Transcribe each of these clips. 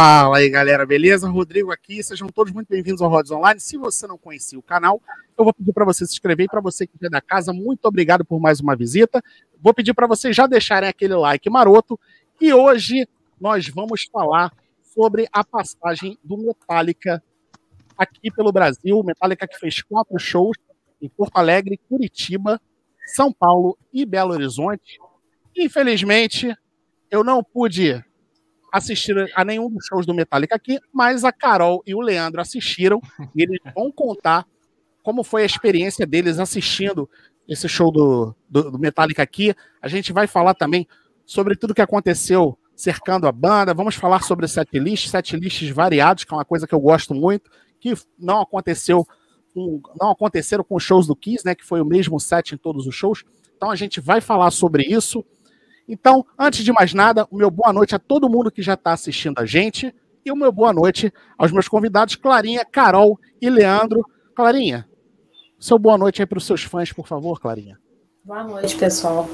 Fala aí, galera, beleza? Rodrigo aqui, sejam todos muito bem-vindos ao Rods Online. Se você não conhecia o canal, eu vou pedir para você se inscrever e para você que é da casa, muito obrigado por mais uma visita. Vou pedir para vocês já deixarem aquele like maroto e hoje nós vamos falar sobre a passagem do Metallica aqui pelo Brasil. Metallica que fez quatro shows em Porto Alegre, Curitiba, São Paulo e Belo Horizonte. Infelizmente, eu não pude assistir a nenhum dos shows do Metallica aqui, mas a Carol e o Leandro assistiram e eles vão contar como foi a experiência deles assistindo esse show do, do, do Metallica aqui. A gente vai falar também sobre tudo que aconteceu cercando a banda, vamos falar sobre setlists, setlists variados, que é uma coisa que eu gosto muito, que não aconteceu com, não aconteceram com os shows do Kiss, né, que foi o mesmo set em todos os shows. Então a gente vai falar sobre isso. Então, antes de mais nada, o meu boa noite a todo mundo que já está assistindo a gente e o meu boa noite aos meus convidados, Clarinha, Carol e Leandro. Clarinha, seu boa noite aí para os seus fãs, por favor, Clarinha. Boa noite, pessoal.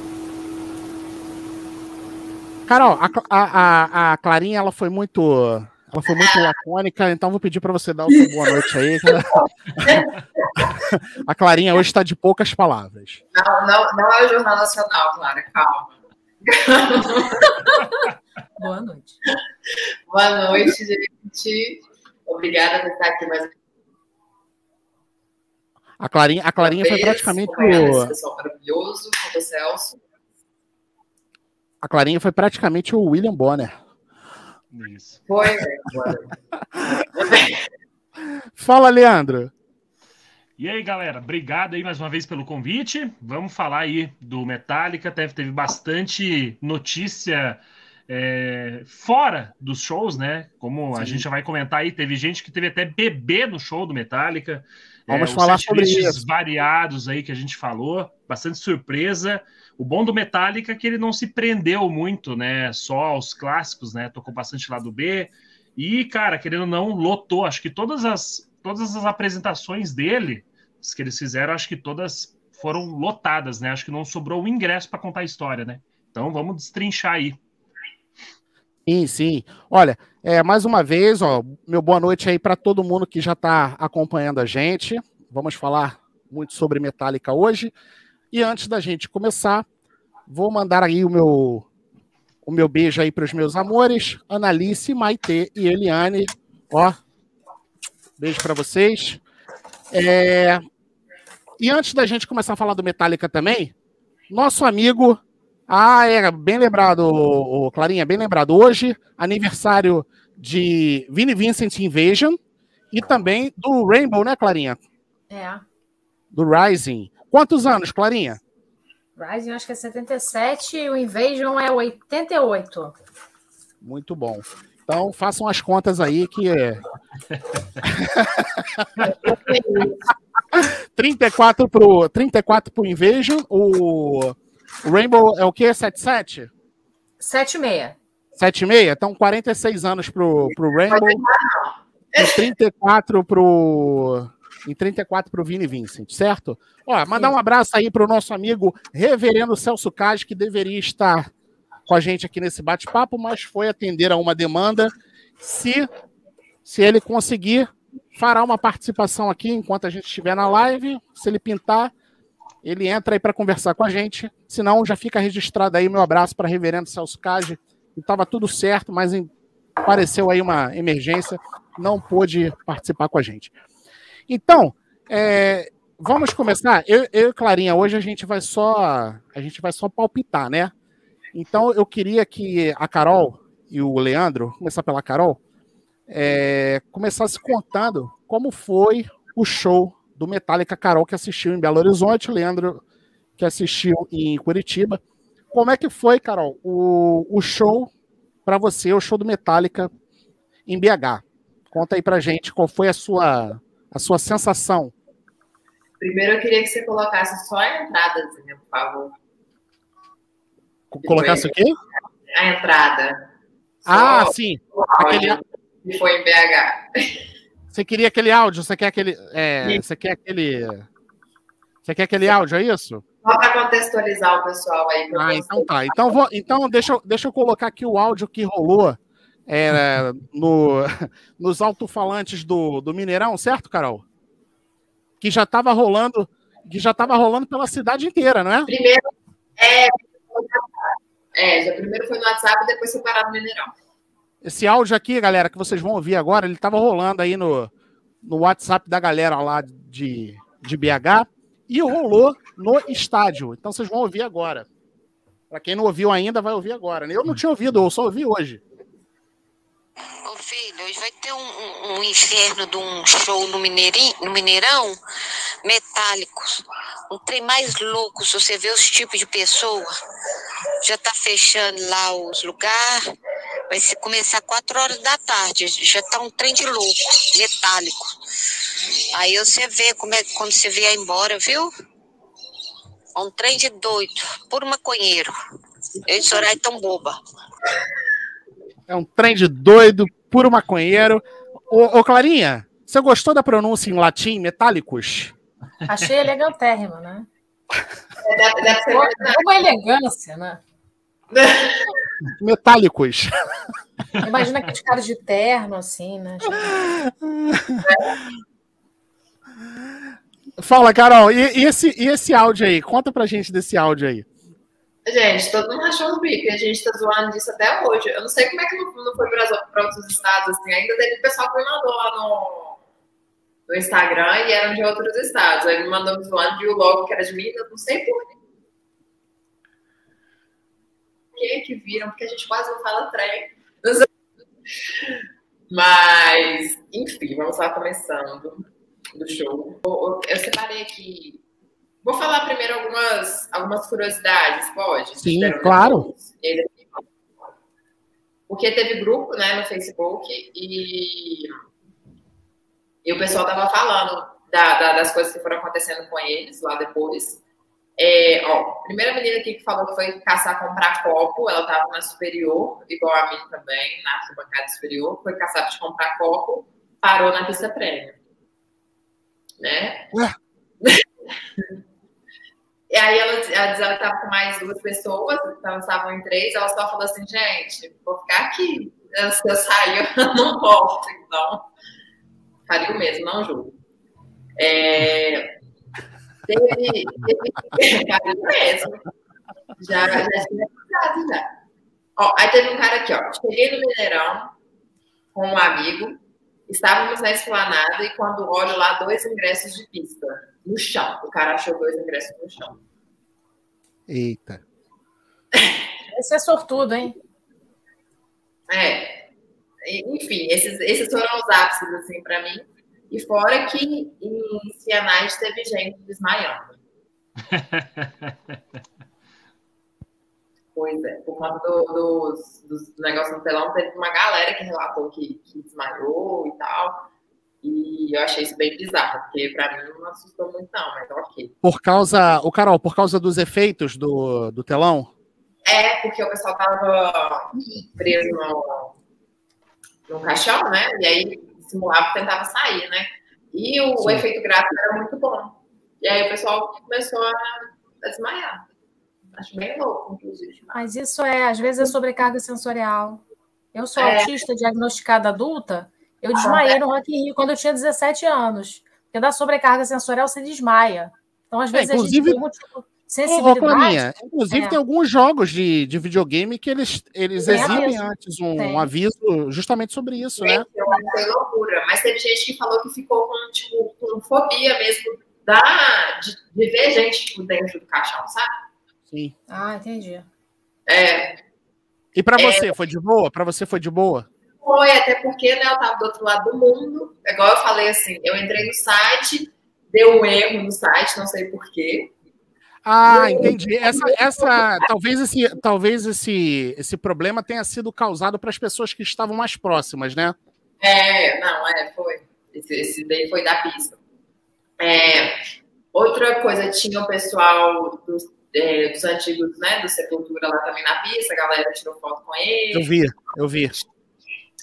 Carol, a, a, a, Clarinha ela foi muito ela foi muito lacônica, então vou pedir para você dar o seu boa noite aí. a Clarinha hoje está de poucas palavras. Não, não, não é o Jornal Nacional, Clara, calma. Boa noite. Boa noite, gente. Obrigada por estar aqui mais a Clarinha, a Clarinha foi praticamente o. pessoal maravilhoso, o Celso. A Clarinha foi praticamente o William Bonner. Isso. Foi, né? Fala, Leandro. E aí, galera, obrigado aí mais uma vez pelo convite. Vamos falar aí do Metallica. Teve, teve bastante notícia é, fora dos shows, né? Como Sim. a gente já vai comentar aí, teve gente que teve até bebê no show do Metallica. Vamos é, falar sobre isso. variados aí que a gente falou, bastante surpresa. O bom do Metallica é que ele não se prendeu muito, né? Só aos clássicos, né? Tocou bastante lá do B. E, cara, querendo ou não, lotou. Acho que todas as todas as apresentações dele, que eles fizeram, acho que todas foram lotadas, né? Acho que não sobrou um ingresso para contar a história, né? Então vamos destrinchar aí. Sim, sim. Olha, é, mais uma vez, ó, meu boa noite aí para todo mundo que já está acompanhando a gente. Vamos falar muito sobre Metallica hoje. E antes da gente começar, vou mandar aí o meu o meu beijo aí para os meus amores, Analice, Maite e Eliane. Ó, Beijo para vocês. É... E antes da gente começar a falar do Metallica também, nosso amigo. Ah, é bem lembrado, Clarinha, bem lembrado. Hoje, aniversário de Vinnie Vincent Invasion e também do Rainbow, né, Clarinha? É. Do Rising. Quantos anos, Clarinha? Rising acho que é 77 e o Invasion é 88. Muito bom. Então, façam as contas aí que é. 34 pro 34 pro Invasion, o Rainbow é o quê? 77? 76. 76? Então 46 anos pro, pro Rainbow. E 34 pro em 34 pro Vini Vincent, certo? Ó, mandar um abraço aí pro nosso amigo Reverendo Celso Cage, que deveria estar com a gente aqui nesse bate-papo, mas foi atender a uma demanda. Se, se ele conseguir, fará uma participação aqui enquanto a gente estiver na live. Se ele pintar, ele entra aí para conversar com a gente. Se não, já fica registrado aí meu abraço para Reverendo Celso Cage. Estava tudo certo, mas apareceu aí uma emergência, não pôde participar com a gente. Então, é, vamos começar. Eu, eu e Clarinha, hoje a gente vai só a gente vai só palpitar, né? Então eu queria que a Carol e o Leandro, começar pela Carol, é, começasse contando como foi o show do Metallica Carol que assistiu em Belo Horizonte, Leandro que assistiu em Curitiba. Como é que foi, Carol, o, o show para você, o show do Metallica em BH? Conta aí pra gente qual foi a sua, a sua sensação. Primeiro eu queria que você colocasse só a entrada, por favor. Colocasse o quê? A entrada. Ah, Só sim. Aquele... Que foi em BH. Você queria aquele áudio? Você quer aquele. É, você quer aquele. Você quer aquele áudio, é isso? Só para contextualizar o pessoal aí. Ah, então tá. Então, vou, então deixa, deixa eu colocar aqui o áudio que rolou é, no, nos alto-falantes do, do Mineirão, certo, Carol? Que já estava rolando, que já estava rolando pela cidade inteira, não é? Primeiro, é, é, já primeiro foi no WhatsApp e depois separado no Mineirão. Esse áudio aqui, galera, que vocês vão ouvir agora, ele estava rolando aí no, no WhatsApp da galera lá de, de BH e rolou no estádio. Então vocês vão ouvir agora. Para quem não ouviu ainda, vai ouvir agora. Eu não tinha ouvido, eu só ouvi hoje. Filho, hoje vai ter um, um, inferno de um show no, Mineirinho, no Mineirão, metálicos. Um trem mais louco, se você vê os tipos de pessoa. Já tá fechando lá os lugares. Vai se começar quatro horas da tarde. Já tá um trem de louco, metálico. Aí você vê como é quando você vier embora, viu? Um trem de doido, puro maconheiro. Eu e Soraya tão boba. É um trem de doido, puro maconheiro. Ô, ô, Clarinha, você gostou da pronúncia em latim, metálicos? Achei elegantérrima, né? É, deve, deve ser. Uma elegância, né? Metálicos. Imagina aqueles caras de terno, assim, né? Fala, Carol, e, e esse, e esse áudio aí? Conta pra gente desse áudio aí. Gente, todo mundo achou o bico e a gente tá zoando disso até hoje. Eu não sei como é que não, foi para outros estados, assim. Ainda teve pessoal que me mandou lá no, no Instagram e eram de outros estados. Aí me mandou zoando, viu logo que era de Minas, não sei por quê. que que viram, porque a gente quase não fala trem. Mas, enfim, vamos lá começando do show. Eu separei aqui. Vou falar primeiro algumas, algumas curiosidades, pode? Sim, claro. Porque teve grupo né, no Facebook e, e o pessoal tava falando da, da, das coisas que foram acontecendo com eles lá depois. É, ó, primeira menina aqui que falou que foi caçar comprar copo, ela estava na superior, igual a mim também, na arquibancada superior, foi caçar de comprar copo, parou na pista prêmio. Né? e aí ela, ela diz ela estava com mais duas pessoas, então estavam em três, ela só falou assim, gente, vou ficar aqui. Se eu sair, eu não volto, então. Faria o mesmo, não julgo. É, Teve, teve cara mesmo. Já, já tinha casado já. Ó, aí teve um cara aqui, ó. Cheguei no Mineirão com um amigo, estávamos na esplanada e quando olho lá, dois ingressos de pista no chão. O cara achou dois ingressos no chão. Eita. Esse é sortudo, hein? É. Enfim, esses, esses foram os ápices, assim, para mim. E fora que em Cianais teve gente desmaiando. pois é, por conta do, dos, dos negócios no telão, teve uma galera que relatou que, que desmaiou e tal. E eu achei isso bem bizarro, porque pra mim não assustou muito, não, mas ok. Por causa, o Carol, por causa dos efeitos do, do telão? É, porque o pessoal tava preso no, no caixão, né? E aí simulava tentava sair, né? E o, efeito gráfico era muito bom. E aí o pessoal começou a, a desmaiar. Acho bem louco, inclusive. Mas isso é, às vezes, é sobrecarga sensorial. Eu sou é. autista diagnosticada adulta, eu ah, desmaiei é. no Rock in Rio quando eu tinha 17 anos. Porque da sobrecarga sensorial você desmaia. Então, às é, vezes, é, inclusive... a gente tem um tipo sensibilidade. Ô, inclusive, é. tem alguns jogos de, de videogame que eles, eles exibem antes um, um, aviso justamente sobre isso, tem, né? Foi loucura. Mas teve gente que falou que ficou com, tipo, com fobia mesmo da, de, de ver gente tipo, dentro do caixão, sabe? Sim. Ah, entendi. É. E para é. você, foi de boa? Para você foi de boa? Foi, até porque né, eu tava do outro lado do mundo. Igual eu falei assim, eu entrei no site, deu um erro no site, não sei porquê. Ah, entendi. Essa, essa, talvez esse, talvez esse, esse problema tenha sido causado para as pessoas que estavam mais próximas, né? É, não, é, foi. Esse, esse daí foi da pista. É, outra coisa, tinha o pessoal dos, é, dos antigos, né, do Sepultura lá também na pista, a galera tirou foto com ele. Eu vi, eu vi.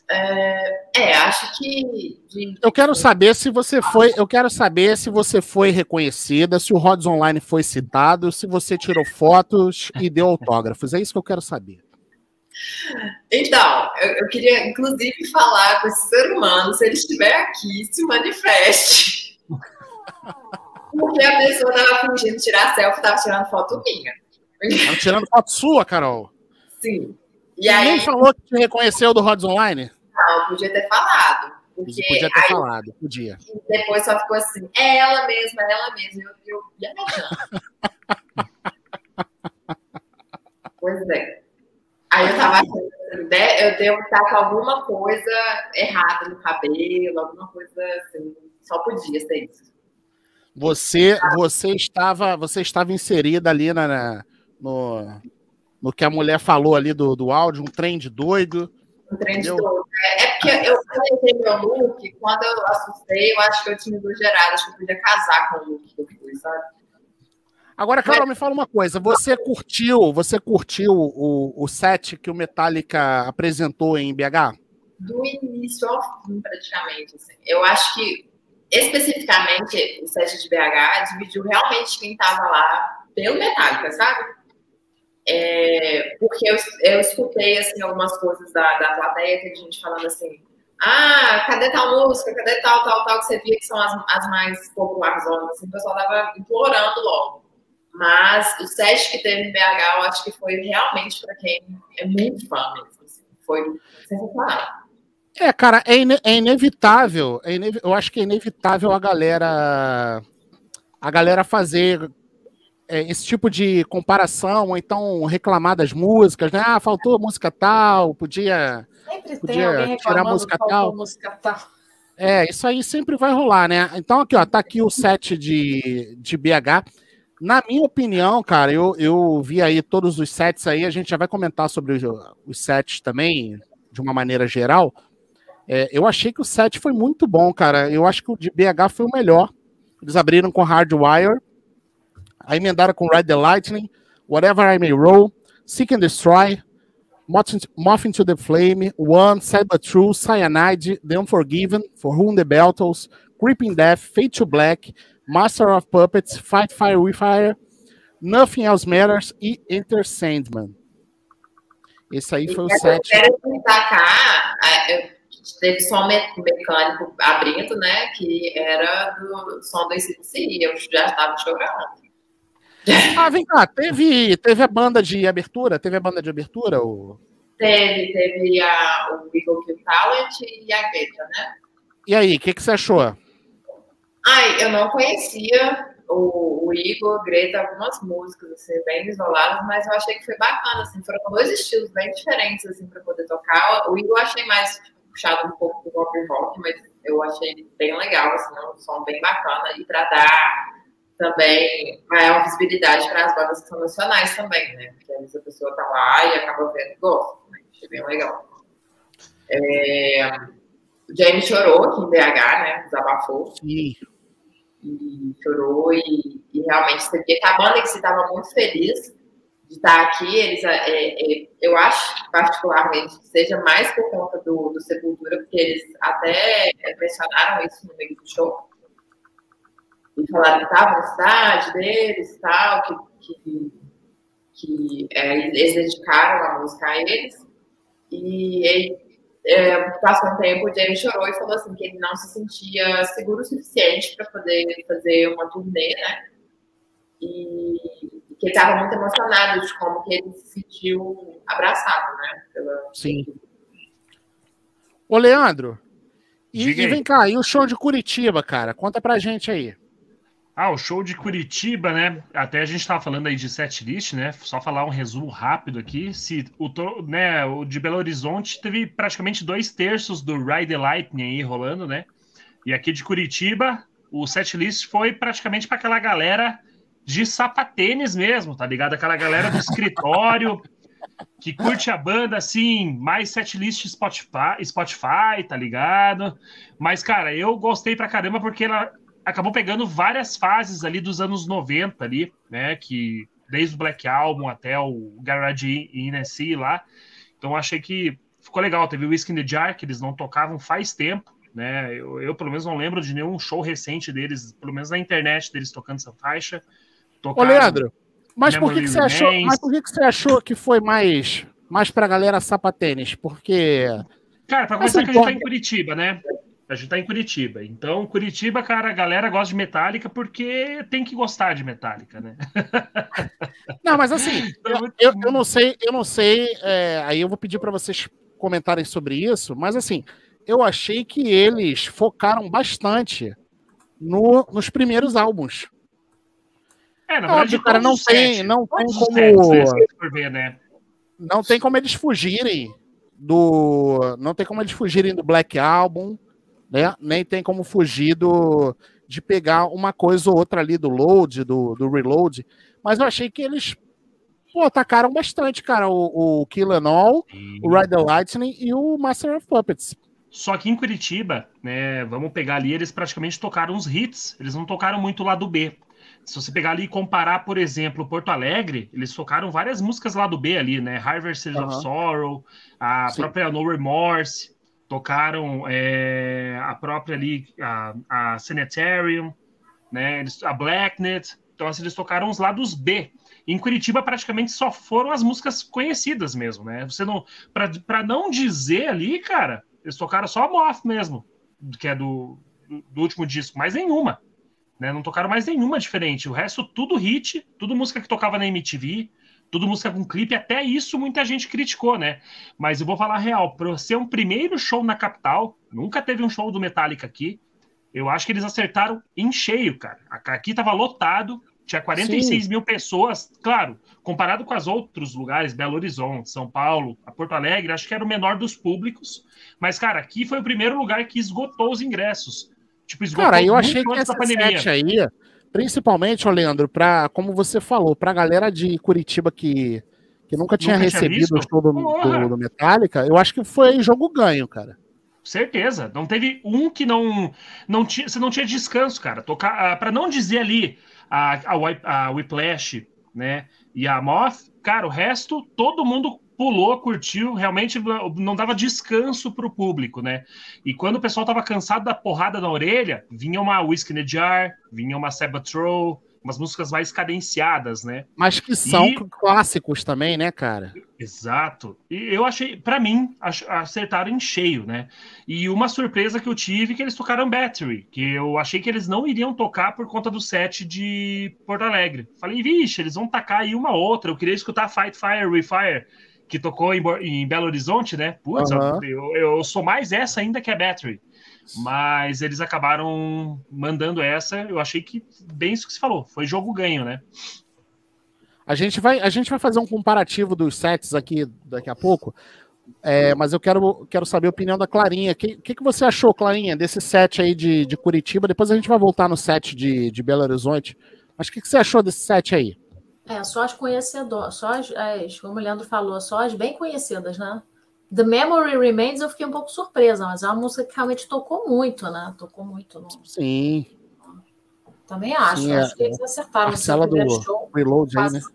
É, é, acho que. De... Eu quero saber se você foi. Eu quero saber se você foi reconhecida, se o Rods Online foi citado, se você tirou fotos e deu autógrafos. É isso que eu quero saber. Então, eu, eu, queria, inclusive, falar com esse ser humano, se ele estiver aqui, se manifeste. Porque a pessoa estava fingindo tirar selfie, estava tirando foto minha. Estava tirando foto sua, Carol? Sim. E, e aí... nem falou que te reconheceu do Rods Online? Não, podia ter falado. Porque podia ter aí, falado, podia. depois só ficou assim, é ela mesma, é ela mesma. Eu, eu viajando. pois é. Aí eu tava achando, né, eu devo estar com alguma coisa errada no cabelo, alguma coisa assim. Só podia ser isso. Você, você estava, você estava inserida ali na, no, no que a mulher falou ali do, do áudio, um trem de doido. Um trem de doido. É, é porque eu coloquei meu look, quando eu assustei, eu acho que eu tinha exagerado, acho que eu podia casar com o look que eu fui, sabe? Agora, Carol, me fala uma coisa. Você curtiu, você curtiu o, o set que o Metallica apresentou em BH? Do início ao fim, praticamente. Assim. Eu acho que, especificamente, o set de BH dividiu realmente quem estava lá pelo Metallica, sabe? É, porque eu, eu escutei assim, algumas coisas da, da plateia, tem gente falando assim, ah, cadê tal música, cadê tal, tal, tal, que você via que são as, as mais populares, assim, o pessoal tava implorando logo. Mas o set que teve em BH, eu acho que foi realmente para quem é muito fã mesmo. Assim. Foi sensacional. É, cara, é, ine é inevitável. É eu acho que é inevitável a galera a galera fazer é, esse tipo de comparação, ou então reclamar das músicas, né? Ah, faltou música tal, podia, sempre podia tirar música tal. música tal. É, isso aí sempre vai rolar, né? Então, aqui, ó, tá aqui o set de, de BH. Na minha opinião, cara, eu, eu vi aí todos os sets aí, a gente já vai comentar sobre os, os sets também, de uma maneira geral. É, eu achei que o set foi muito bom, cara. Eu acho que o de BH foi o melhor. Eles abriram com Hardwire, aí emendaram com Ride the Lightning, Whatever I May Roll, Seek and Destroy, Moth into the Flame, One, But True, Cyanide, The Unforgiven, For Whom the Battles, Creeping Death, Fade to Black, Master of Puppets, Fight Fire with Fire, Nothing Else Matters e Enter Sandman. Esse aí foi o set. Eu quero destacar, teve som mecânico abrindo, né? Que era do som do ICDC, eu já estava chorando. Ah, vem cá, teve, teve a banda de abertura? Teve a banda de abertura? Ou... Teve, teve a, o Eagle Kill Talent e a Greta, né? E aí, o que, que você achou? Ai, eu não conhecia o, o Igor, Greta, algumas músicas, assim, bem isoladas, mas eu achei que foi bacana, assim, foram dois estilos bem diferentes, assim, para poder tocar. O Igor eu achei mais tipo, puxado um pouco do rock rock, mas eu achei bem legal, assim, um som bem bacana, e para dar também maior visibilidade para as bandas que são nacionais também, né? Porque às vezes a pessoa tá lá e acaba vendo e gosta, né? achei bem legal. É... O Jamie chorou aqui em BH, né? Desabafou. Sim e chorou e, e realmente você via que a banda em si estava muito feliz de estar aqui. Eles, é, é, eu acho particularmente que seja mais por conta do, do Sepultura, porque eles até mencionaram isso no meio do show. E falaram que estavam na cidade deles e tal, que, que, que é, eles dedicaram a música a eles. E, é, passou um tempo, o James chorou e falou assim que ele não se sentia seguro o suficiente para poder fazer uma turnê, né? E que ele estava muito emocionado de como que ele se sentiu abraçado, né? Pela... Sim. Ô, Leandro, e, e, vem cá, e o show de Curitiba, cara? Conta pra gente aí. Ah, o show de Curitiba, né? Até a gente estava falando aí de setlist, né? Só falar um resumo rápido aqui. Se o, né, o de Belo Horizonte teve praticamente dois terços do Ride the Lightning aí rolando, né? E aqui de Curitiba, o setlist foi praticamente para aquela galera de sapatênis mesmo, tá ligado? Aquela galera do escritório que curte a banda assim, mais setlist Spotify, Spotify, tá ligado? Mas, cara, eu gostei pra caramba porque ela acabou pegando várias fases ali dos anos 90 ali, né? Que desde o Black Album até o Garage INSC lá. Então achei que ficou legal. Teve o Whiskey in the Jar, que eles não tocavam faz tempo, né? Eu, eu, pelo menos não lembro de nenhum show recente deles, pelo menos na internet deles tocando essa faixa. Ô, Leandro, mas por que, que você achou? Mas por que, que você achou que foi mais mais pra galera sapatênis, porque. Cara, pra começar que a gente tá em Curitiba, né? A gente tá em Curitiba. Então, Curitiba, cara, a galera gosta de Metallica porque tem que gostar de Metallica, né? Não, mas assim, então, eu, eu, eu não sei, eu não sei. É, aí eu vou pedir para vocês comentarem sobre isso, mas assim, eu achei que eles focaram bastante no, nos primeiros álbuns. É, na verdade, Óbvio, cara, não tem, sete, não tem como. ver, né? Não tem como eles fugirem do. Não tem como eles fugirem do Black Album, né? Nem tem como fugir do, de pegar uma coisa ou outra ali do load, do, do reload. Mas eu achei que eles pô, atacaram bastante, cara, o, o Kill and All, o Ride the Lightning e o Master of Puppets. Só que em Curitiba, né, vamos pegar ali, eles praticamente tocaram uns hits, eles não tocaram muito lá do B. Se você pegar ali e comparar, por exemplo, Porto Alegre, eles tocaram várias músicas lá do B ali, né? -huh. of Sorrow, a Sim. própria No Remorse, tocaram é, a própria ali, a, a Sanitarium, né? A Blacknet. Então, assim, eles tocaram os lados B. Em Curitiba, praticamente só foram as músicas conhecidas mesmo, né? Você não. para não dizer ali, cara, eles tocaram só a Moth mesmo, que é do, do último disco, mais nenhuma. Né? Não tocaram mais nenhuma diferente. O resto, tudo hit, tudo música que tocava na MTV, tudo música com clipe, até isso muita gente criticou, né? Mas eu vou falar real, para ser um primeiro show na capital, nunca teve um show do Metallica aqui. Eu acho que eles acertaram em cheio, cara. Aqui tava lotado, tinha 46 Sim. mil pessoas, claro, comparado com os outros lugares, Belo Horizonte, São Paulo, a Porto Alegre, acho que era o menor dos públicos. Mas, cara, aqui foi o primeiro lugar que esgotou os ingressos. Tipo, Cara, eu achei que essa sete aí, principalmente, ô Leandro, pra, como você falou, pra galera de Curitiba que, que nunca tinha nunca recebido tinha o show do, do, do Metallica, eu acho que foi jogo ganho, cara. Certeza. Não teve um que não. não tinha, você não tinha descanso, cara. Tocar, ah, para não dizer ali a, a, a Whiplash, né? E a Moth, cara, o resto, todo mundo pulou, curtiu, realmente não dava descanso para o público, né? E quando o pessoal tava cansado da porrada na orelha, vinha uma Whiskey in the Jar, vinha uma Sabatroll, umas músicas mais cadenciadas, né? Mas que são e... clássicos também, né, cara? Exato. E eu achei, para mim, acertaram em cheio, né? E uma surpresa que eu tive é que eles tocaram Battery, que eu achei que eles não iriam tocar por conta do set de Porto Alegre. Falei, vixe, eles vão tacar aí uma outra. Eu queria escutar Fight Fire, Refire, que tocou em, em Belo Horizonte, né? Putz, uhum. eu, eu sou mais essa ainda que a Battery. Mas eles acabaram mandando essa. Eu achei que bem isso que se falou. Foi jogo ganho, né? A gente vai, a gente vai fazer um comparativo dos sets aqui daqui a pouco. É, mas eu quero, quero saber a opinião da Clarinha. O que, que, que, você achou, Clarinha, desse set aí de, de Curitiba? Depois a gente vai voltar no set de, de Belo Horizonte. Mas o que, que você achou desse set aí? É, só as conhecedoras, só as, as, como o Leandro falou, só as bem conhecidas, né? The Memory Remains eu fiquei um pouco surpresa, mas é uma música que realmente tocou muito, né? Tocou muito. No... Sim. Também acho. Sim, acho é, que eles acertaram. Marcela do show, Reload faz, aí, né?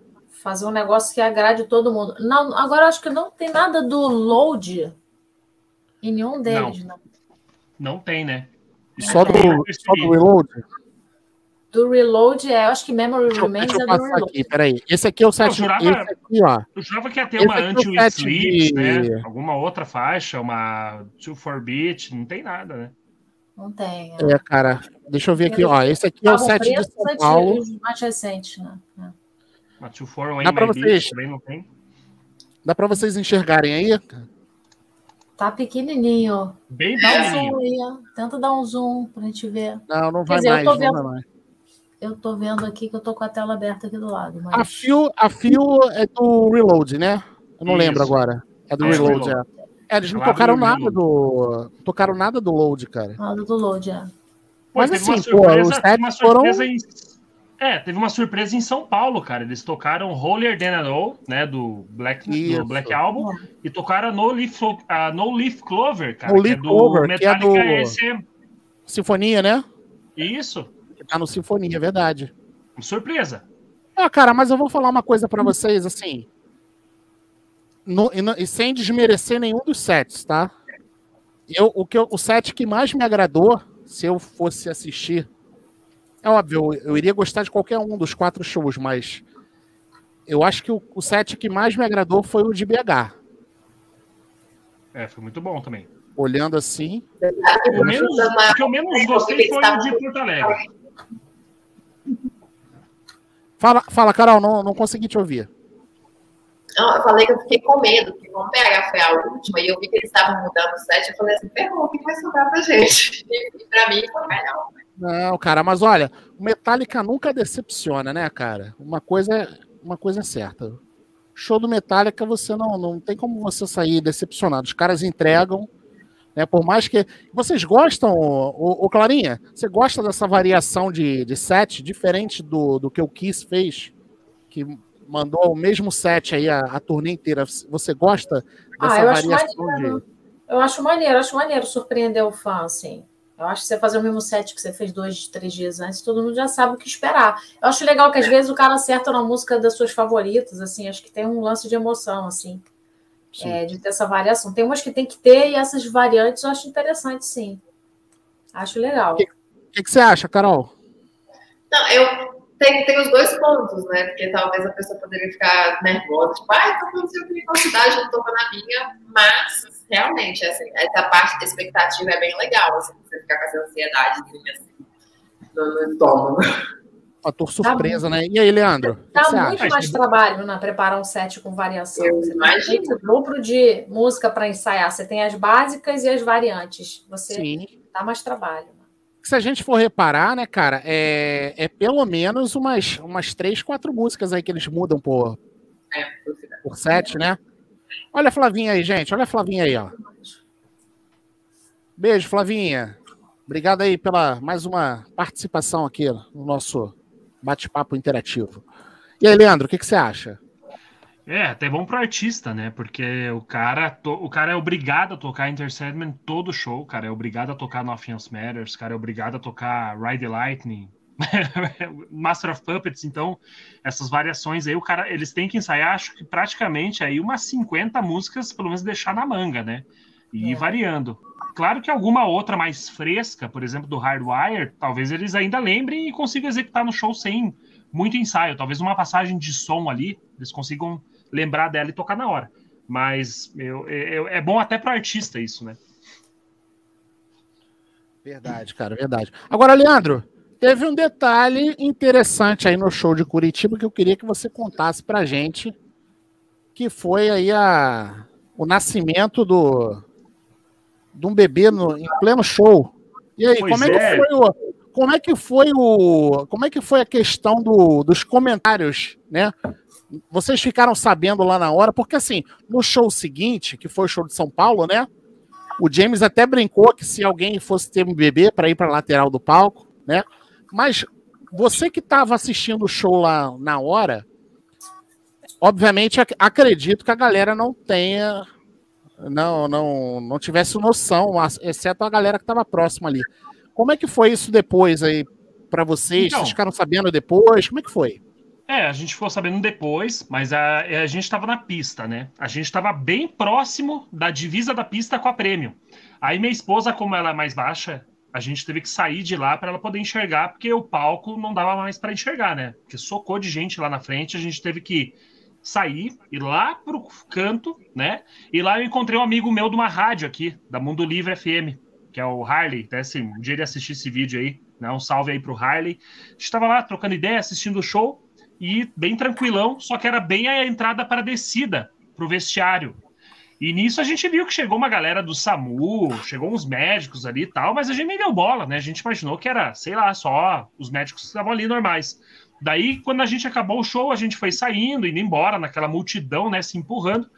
Fazer um negócio que agrade todo mundo. Não, agora acho que não tem nada do Load em nenhum deles, não. Não, não tem, né? Só do, só do Reload? Do Reload é, eu acho que Memory deixa, Remains deixa eu é do Reload. Aqui, peraí. Esse aqui é o set. Eu jurava, esse aqui, ó. Eu jurava que ia ter esse uma anti é Sleep, de... né? Alguma outra faixa, uma Two for Beat, não tem nada, né? Não tem. É, é cara. Deixa eu ver aqui, ó. Esse aqui é o set de São Paulo. Mais recente, né? É. Uma Two for Dá pra vocês. também não tem. Dá pra vocês enxergarem aí? Tá pequenininho. Bem Dá um zoom aí, Tenta dar um zoom pra gente ver. Não, não vai dizer, mais. Eu tô vendo... mais eu tô vendo aqui que eu tô com a tela aberta aqui do lado. Mas... A fio, a fio é do Reload, né? Eu não Isso. lembro agora. É do é, Reload, é. é. eles não tocaram nada do. Tocaram nada do load, cara. Nada do load, é. Mas assim, surpresa, pô, os sets foram. Em... É, teve uma surpresa em São Paulo, cara. Eles tocaram Holier Than I Know, né, do Black, do Black Album, é. e tocaram No Leaf, uh, no Leaf Clover, cara, no Leaf é do Clover, Metallica que é do... SM. Sinfonia, né? Isso tá no Sinfonia, é verdade. Surpresa. Ah, cara, mas eu vou falar uma coisa para vocês, assim. No, e, no, e, sem desmerecer nenhum dos sets, tá? Eu, o, que eu, o set que mais me agradou, se eu fosse assistir, é óbvio, eu, eu iria gostar de qualquer um dos quatro shows, mas eu acho que o, o set que mais me agradou foi o de BH. É, foi muito bom também. Olhando assim. O, menos, o que eu menos gostei foi o de Porto Alegre. Fala, fala Carol, não, não consegui te ouvir. Não, eu falei que eu fiquei com medo, porque como PH foi a última e eu vi que eles estavam mudando o set, eu falei assim, ferrou, o que vai sobrar pra gente? E, e pra mim foi melhor. Não, cara, mas olha, o Metallica nunca decepciona, né, cara? Uma coisa, uma coisa é certa. Show do Metallica, você não, não tem como você sair decepcionado. Os caras entregam, né? Por mais que. Vocês gostam, o, Clarinha? Você gosta dessa variação de, de set, diferente do, do que o Kiss fez? Que mandou o mesmo set aí a, a turnê inteira. Você gosta dessa ah, eu variação acho de. Eu acho maneiro, acho maneiro surpreender o fã, assim. Eu acho que você fazer o mesmo set que você fez dois, três dias antes, todo mundo já sabe o que esperar. Eu acho legal que às vezes o cara acerta na música das suas favoritas, assim, acho que tem um lance de emoção, assim, é, de ter essa variação. Tem umas que tem que ter e essas variantes eu acho interessante, sim. Acho legal. O que, que, que, você acha, Carol? Não, eu tem, tem os dois pontos, né? Porque talvez a pessoa poderia ficar nervosa, tipo, ah, então quando você tem quantidade, não tô na minha, mas realmente, assim, essa parte da expectativa é bem legal, assim, você ficar com essa ansiedade assim, no, estômago. Fator surpresa, tá né? E aí, Leandro? Dá muito acha? mais trabalho né, preparar um set com variação. Eu você imagino. tem um grupo de música para ensaiar. Você tem as básicas e as variantes. Você Sim. dá mais trabalho. Né? Se a gente for reparar, né, cara, é, é pelo menos umas, umas três, quatro músicas aí que eles mudam por, é, por set, né? Olha a Flavinha aí, gente. Olha a Flavinha aí, ó. Beijo, Flavinha. Obrigado aí pela mais uma participação aqui no nosso bate-papo interativo. E aí, Leandro, o que, que, você acha? É, até bom pro artista, né? Porque o cara, to, o cara é obrigado a tocar Enter Sandman todo show, o cara é obrigado a tocar Nothing Else Matters, o cara é obrigado a tocar Ride the Lightning, Master of Puppets, então essas variações aí, o cara, eles têm que ensaiar, acho que praticamente aí umas 50 músicas, pelo menos deixar na manga, né? E é. ir variando. Claro que alguma outra mais fresca, por exemplo, do Hardwire, talvez eles ainda lembrem e consigam executar no show sem muito ensaio. Talvez uma passagem de som ali, eles consigam lembrar dela e tocar na hora. Mas eu, eu, é bom até para artista isso, né? Verdade, cara, verdade. Agora, Leandro, Teve um detalhe interessante aí no show de Curitiba que eu queria que você contasse pra gente, que foi aí a, o nascimento do de um bebê no, em pleno show. E aí, como é, é, que foi o como é que foi o como é que foi a questão do, dos comentários, né? Vocês ficaram sabendo lá na hora, porque assim, no show seguinte, que foi o show de São Paulo, né? O James até brincou que se alguém fosse ter um bebê para ir para a lateral do palco, né? Mas você que estava assistindo o show lá na hora, obviamente acredito que a galera não tenha, não, não, não tivesse noção, exceto a galera que estava próxima ali. Como é que foi isso depois aí para vocês? Então, vocês ficaram sabendo depois? Como é que foi? É, a gente ficou sabendo depois, mas a, a gente estava na pista, né? A gente estava bem próximo da divisa da pista com a prêmio. Aí minha esposa, como ela é mais baixa, a gente teve que sair de lá para ela poder enxergar, porque o palco não dava mais para enxergar, né? Porque socou de gente lá na frente, a gente teve que sair, ir lá pro canto, né? E lá eu encontrei um amigo meu de uma rádio aqui, da Mundo Livre FM, que é o Harley, até assim, um dia ele assistir esse vídeo aí, né? Um salve aí pro Harley. A gente tava lá trocando ideia, assistindo o show, e bem tranquilão, só que era bem a entrada para a descida, pro vestiário. E nisso a gente viu que chegou uma galera do SAMU, chegou uns médicos ali e tal, mas a gente nem deu bola, né? A gente imaginou que era, sei lá, só os médicos que estavam ali normais. Daí, quando a gente acabou o show, a gente foi saindo, indo embora, naquela multidão, né, se empurrando.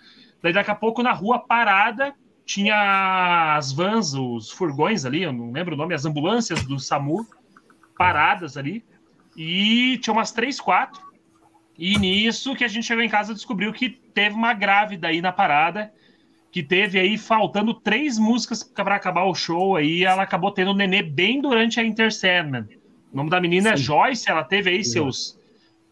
Daí, daqui a pouco, na rua parada, tinha as vans, os furgões ali, eu não lembro o nome, as ambulâncias do SAMU paradas ali. E tinha umas três, quatro. E nisso que a gente chegou em casa descobriu que teve uma grávida aí na parada que teve aí faltando três músicas para acabar o show aí, ela acabou tendo nenê bem durante a Inter Sandman. O nome da menina é Sim. é Joyce, ela teve aí seus,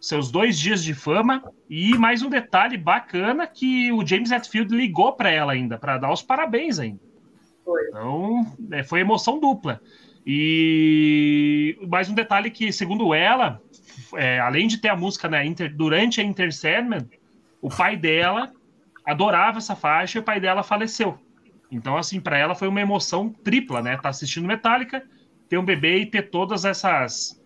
seus dois dias de fama. E mais um detalhe bacana que o James Hetfield ligou para ela ainda, para dar os parabéns ainda. Foi. Então, é, foi emoção dupla. E mais um detalhe que, segundo ela, é, além de ter a música né, Inter, durante a Inter Sandman, o pai dela adorava essa faixa e o pai dela faleceu. Então, assim, para ela foi uma emoção tripla, né? Tá assistindo Metallica, ter um bebê e ter todas essas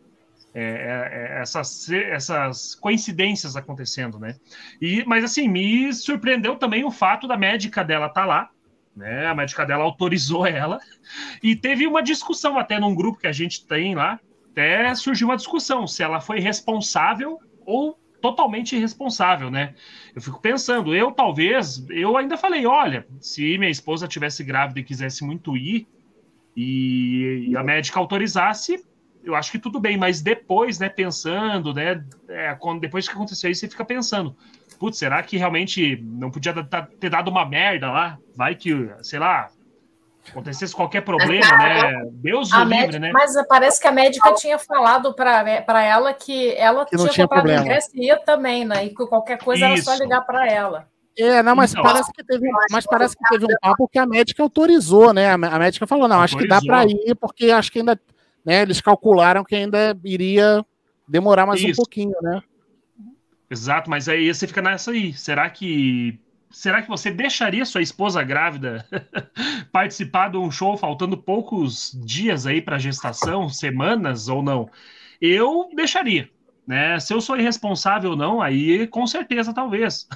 é, é, é, essas, essas coincidências acontecendo, né? E, mas assim, me surpreendeu também o fato da médica dela estar tá lá, né? A médica dela autorizou ela e teve uma discussão até num grupo que a gente tem lá, até surgiu uma discussão se ela foi responsável ou totalmente irresponsável, né? Eu fico pensando, eu talvez, eu ainda falei, olha, se minha esposa tivesse grávida e quisesse muito ir e, e a médica autorizasse, eu acho que tudo bem, mas depois, né, pensando, né, é, quando, depois que aconteceu isso, você fica pensando, putz, será que realmente não podia ter dado uma merda lá? Vai que, sei lá, acontecesse qualquer problema, né? Deus o livre, né? Mas parece que a médica tinha falado para ela que ela que tinha, tinha comprado problema. ingresso e ia também, né? E que qualquer coisa era só Isso. ligar para ela. É, não, mas Então, parece que teve, mas parece que teve um papo que a médica autorizou, né? A médica falou, não, acho que dá para ir, porque acho que ainda, né, eles calcularam que ainda iria demorar mais um Isso. pouquinho, né? Exato, mas aí você fica nessa aí. Será que será que você deixaria sua esposa grávida participar de um show faltando poucos dias aí para gestação, semanas ou não? Eu deixaria, né? Se eu sou irresponsável ou não, aí com certeza talvez.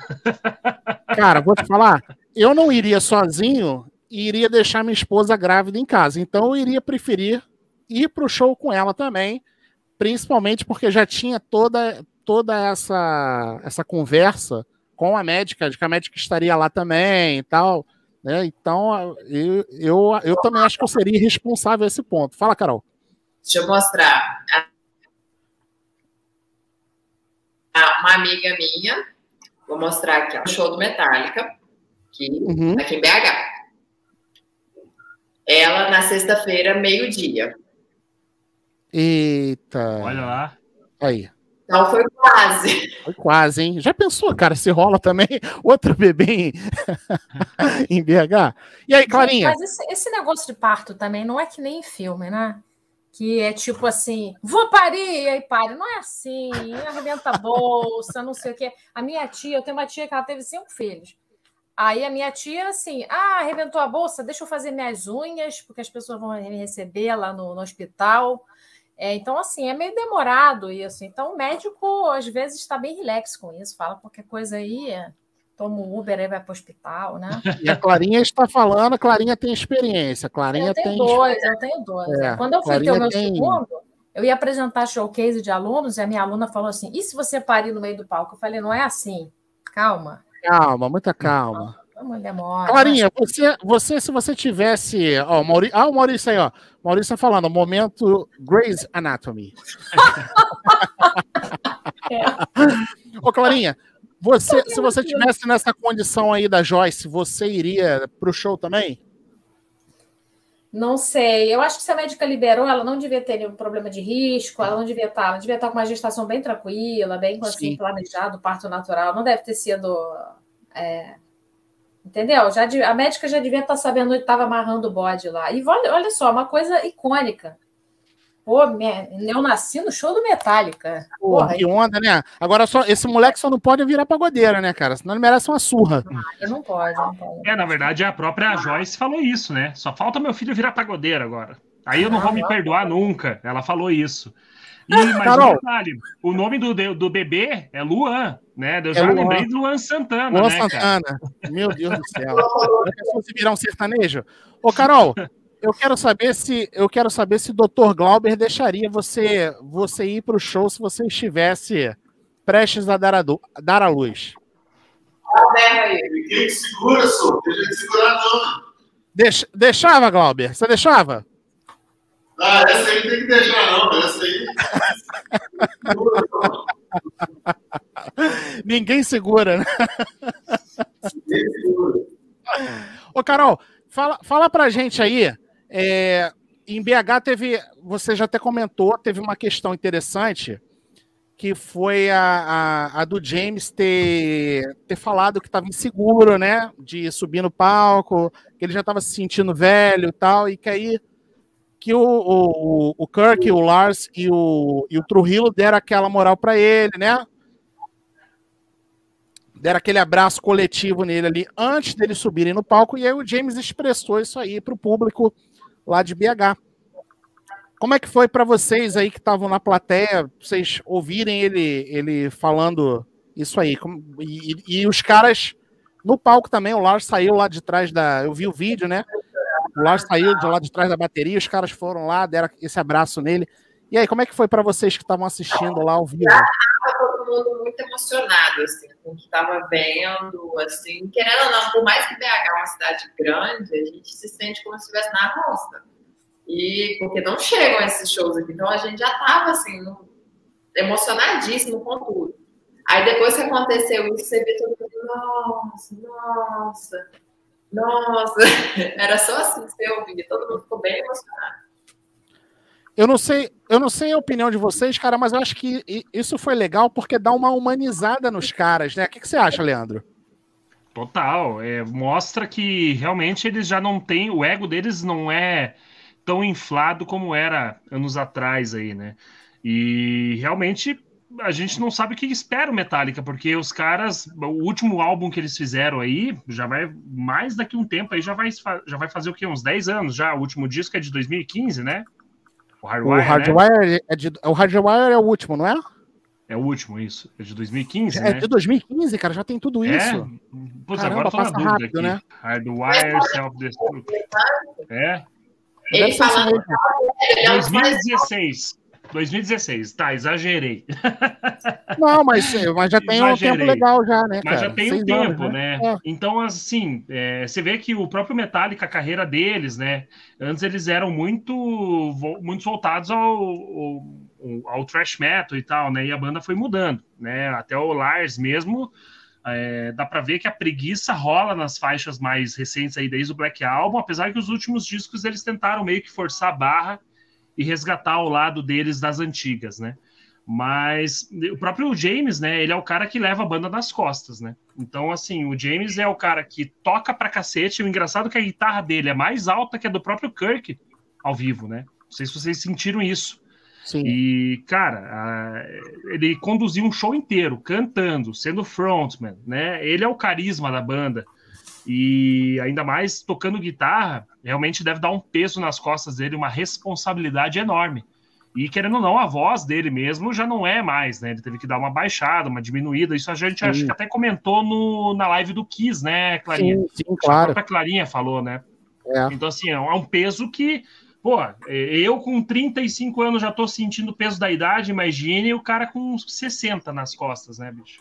Cara, vou te falar, eu não iria sozinho e iria deixar minha esposa grávida em casa. Então eu iria preferir ir pro show com ela também, principalmente porque já tinha toda toda essa essa conversa com a médica, de que a médica estaria lá também e tal, né? Então eu, eu, eu também acho que eu seria irresponsável a esse ponto. Fala, Carol. Deixa eu mostrar. Ah, Uma amiga minha, vou mostrar aqui, ó, o show do Metallica, aqui, Uhum. aqui em BH. Ela, na sexta-feira, meio-dia. Eita. Olha lá. Aí. Então foi quase. Foi quase, hein? Já pensou, cara, se rola também outro bebê em, em BH? E aí, Clarinha? Mas esse, esse negócio de parto também não é que nem em filme, né? Que é tipo assim, vou parir, e aí pare. Não é assim, arrebenta a bolsa, não sei o quê. A minha tia, eu tenho uma tia que ela teve cinco filhos. Aí a minha tia, assim, ah, arrebentou a bolsa, deixa eu fazer minhas unhas, porque as pessoas vão me receber lá no, no hospital. É, então, assim, é meio demorado isso. Então, o médico, às vezes, está bem relax com isso. Fala qualquer coisa aí, é, toma um Uber aí vai para o hospital, né? E a Clarinha está falando, a Clarinha tem experiência. Clarinha Eu tenho tem. dois, eu tenho dois. É, Quando eu fui ter o meu tem- segundo, eu ia apresentar showcase de alunos e a minha aluna falou assim: e se você parir no meio do palco? Eu falei, não é assim. Calma. Calma, muita calma. Vamos demora. Clarinha, você, você, se você tivesse. Ó, o Mauri... Ah, o Maurício aí, ó. Maurício tá falando, momento Grey's Anatomy. Ô, Clarinha, você, se você tivesse nessa condição aí da Joyce, você iria pro show também? Não sei. Eu acho que se a médica liberou, ela não devia ter nenhum problema de risco, ela não devia estar, ela devia estar com uma gestação bem tranquila, bem assim, Sim. planejado, parto natural. Não deve ter sido. é, Entendeu? Já, a médica já devia estar sabendo onde estava amarrando o bode lá. E olha, olha só, uma coisa icônica. Pô, me- eu nasci no show do Metallica. Porra, Porra, que onda, né? Agora, só, esse moleque só não pode virar pagodeira, né, cara? Senão ele merece uma surra. aí não pode, não pode. É, na verdade, a própria Joyce falou isso, né? Só falta meu filho virar pagodeiro agora. Aí eu não vou me perdoar nunca. Ela falou isso. E, mas Carol. um detalhe, o nome do, do bebê é Luan, né? Eu É já Luan. lembrei de Luan Santana, Luan né, cara? Santana. Meu Deus do céu. Se virar um sertanejo? Ô, Carol, eu quero saber se eu quero saber se o Dr. Glauber deixaria você você ir pro show se você estivesse prestes a dar a, du- dar a luz. Ninguém segura, só. Deixa de segurar, não. Deix- deixava, Glauber? Você deixava? Ah, essa aí não tem que deixar, não. Essa aí. Ninguém segura, né? Ninguém segura. Ô, Carol, fala, fala pra gente aí. É, em BH teve, você já até comentou, teve uma questão interessante, que foi a, a, a do James ter, ter falado que estava inseguro, né? De subir no palco, que ele já estava se sentindo velho e tal, e que aí que o, o, o Kirk, o Lars e o, e o Trujillo deram aquela moral para ele, né? deram aquele abraço coletivo nele ali antes deles subirem no palco, e aí o James expressou isso aí para o público lá de BH. Como é que foi para vocês aí que estavam na plateia, vocês ouvirem ele, ele falando isso aí? E, e, os caras no palco também, o Lars saiu lá de trás da. Eu vi o vídeo, né? O Lars saiu de lá de trás da bateria, os caras foram lá, deram esse abraço nele. E aí, como é que foi para vocês que estavam assistindo lá ao vivo? Mundo muito emocionado, assim, com o que estava vendo, assim, querendo ou não, por mais que BH é uma cidade grande, a gente se sente como se estivesse na roça. E porque não chegam esses shows aqui, então a gente já estava assim, emocionadíssimo com tudo. Aí depois que aconteceu isso, você vê todo mundo, nossa, nossa, nossa. Era só assim que você ouvia, todo mundo ficou bem emocionado. Eu não sei, eu não sei a opinião de vocês, cara, mas eu acho que isso foi legal porque dá uma humanizada nos caras, né? O que, que você acha, Leandro? Total, é, mostra que realmente eles já não têm, o ego deles não é tão inflado como era anos atrás aí, né? E realmente a gente não sabe o que espera o Metallica, porque os caras, o último álbum que eles fizeram aí, já vai mais daqui um tempo aí, já vai, já vai fazer o quê? Uns 10 anos já. O último disco é de 2015, né? O Hardwire, o Hardwire, né? é, de, o Hardwire é o último, não é? É o último, isso. É de 2015, é né? É de 2015, cara, já tem tudo é? isso. Putz, Caramba, agora tô na dúvida rápido, aqui. Né? Hardwire Self-Destruct. É? Ele falando... 2016. 2016, tá, exagerei. Não, mas, mas já tem exagerei. um tempo legal já, né, Mas já tem Seis um tempo, anos, né? né? É. Então, assim, é, você vê que o próprio Metallica, a carreira deles, né? Antes eles eram muito, muito voltados ao, ao, ao thrash metal e tal, né? E a banda foi mudando, né? Até o Lars mesmo, é, dá para ver que a preguiça rola nas faixas mais recentes aí, desde o Black Album, apesar que os últimos discos eles tentaram meio que forçar a barra e resgatar o lado deles das antigas, né? Mas o próprio James, né? Ele é o cara que leva a banda nas costas, né? Então, assim, o James é o cara que toca pra cacete. O engraçado é que a guitarra dele é mais alta que a do próprio Kirk ao vivo, né? Não sei se vocês sentiram isso. Sim. E, cara, ele conduziu um show inteiro, cantando, sendo frontman, né? Ele é o carisma da banda. E ainda mais tocando guitarra, realmente deve dar um peso nas costas dele, uma responsabilidade enorme. E querendo ou não, a voz dele mesmo já não é mais, né? Ele teve que dar uma baixada, uma diminuída. Isso a gente sim. acho que até comentou no, na live do Kiss, né, Clarinha? Sim, sim claro. A própria Clarinha falou, né? É. Então, assim, é um peso que, pô, eu com 35 anos já tô sentindo o peso da idade, imagine o cara com 60 nas costas, né, bicho?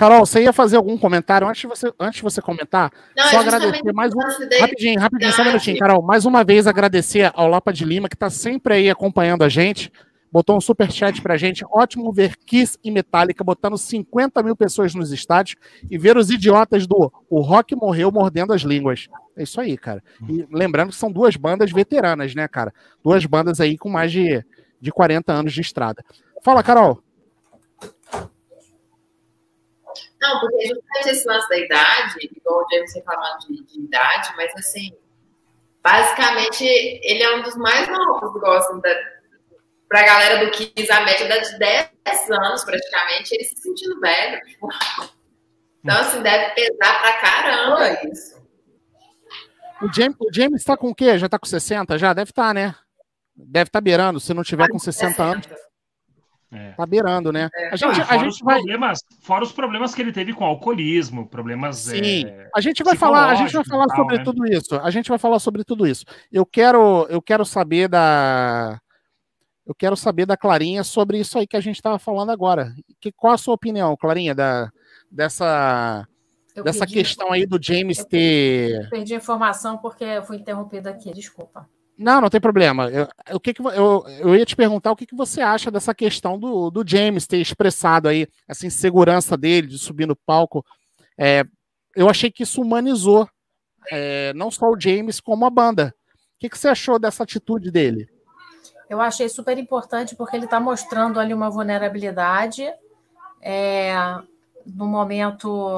Carol, você ia fazer algum comentário antes de você, antes de você comentar? Não, só agradecer mais um. Rapidinho, rapidinho, só um minutinho, Carol. Mais uma vez agradecer ao Lapa de Lima, que está sempre aí acompanhando a gente. Botou um super chat pra gente. Ótimo ver Kiss e Metallica botando 50 mil pessoas nos estádios e ver os idiotas do O Rock morreu mordendo as línguas. É isso aí, cara. E lembrando que são duas bandas veteranas, né, cara? Duas bandas aí com mais de, de 40 anos de estrada. Fala, Carol. Não, porque justamente esse lance da idade, igual o James reclamando de, de idade, mas assim, basicamente ele é um dos mais novos, gostam da, pra galera do Kiss, a média de 10 anos praticamente, ele se sentindo velho. Tipo, então, assim, deve pesar pra caramba isso. O James, o James tá com o quê? Já tá com 60? Já? Deve estar, tá, né? Deve estar tá beirando, se não tiver com 60, 60 anos. É. Tá beirando, né? É. A gente, Não, a gente vai... problemas, fora os problemas que ele teve com alcoolismo, problemas. Sim, é, a gente vai falar, a gente vai falar tal, sobre né? tudo isso. A gente vai falar sobre tudo isso. Eu quero, eu quero saber da, eu quero saber da Clarinha sobre isso aí que a gente estava falando agora. Que, qual a sua opinião, Clarinha, da, dessa, eu dessa pedi, questão aí do James ter. Perdi a informação porque eu fui interrompida aqui, desculpa. Não, não tem problema. Eu, o que, que eu, eu ia te perguntar o que, que você acha dessa questão do, do James ter expressado aí essa insegurança dele de subir no palco. É, eu achei que isso humanizou é, não só o James, como a banda. O que, que você achou dessa atitude dele? Eu achei super importante porque ele está mostrando ali uma vulnerabilidade é, no momento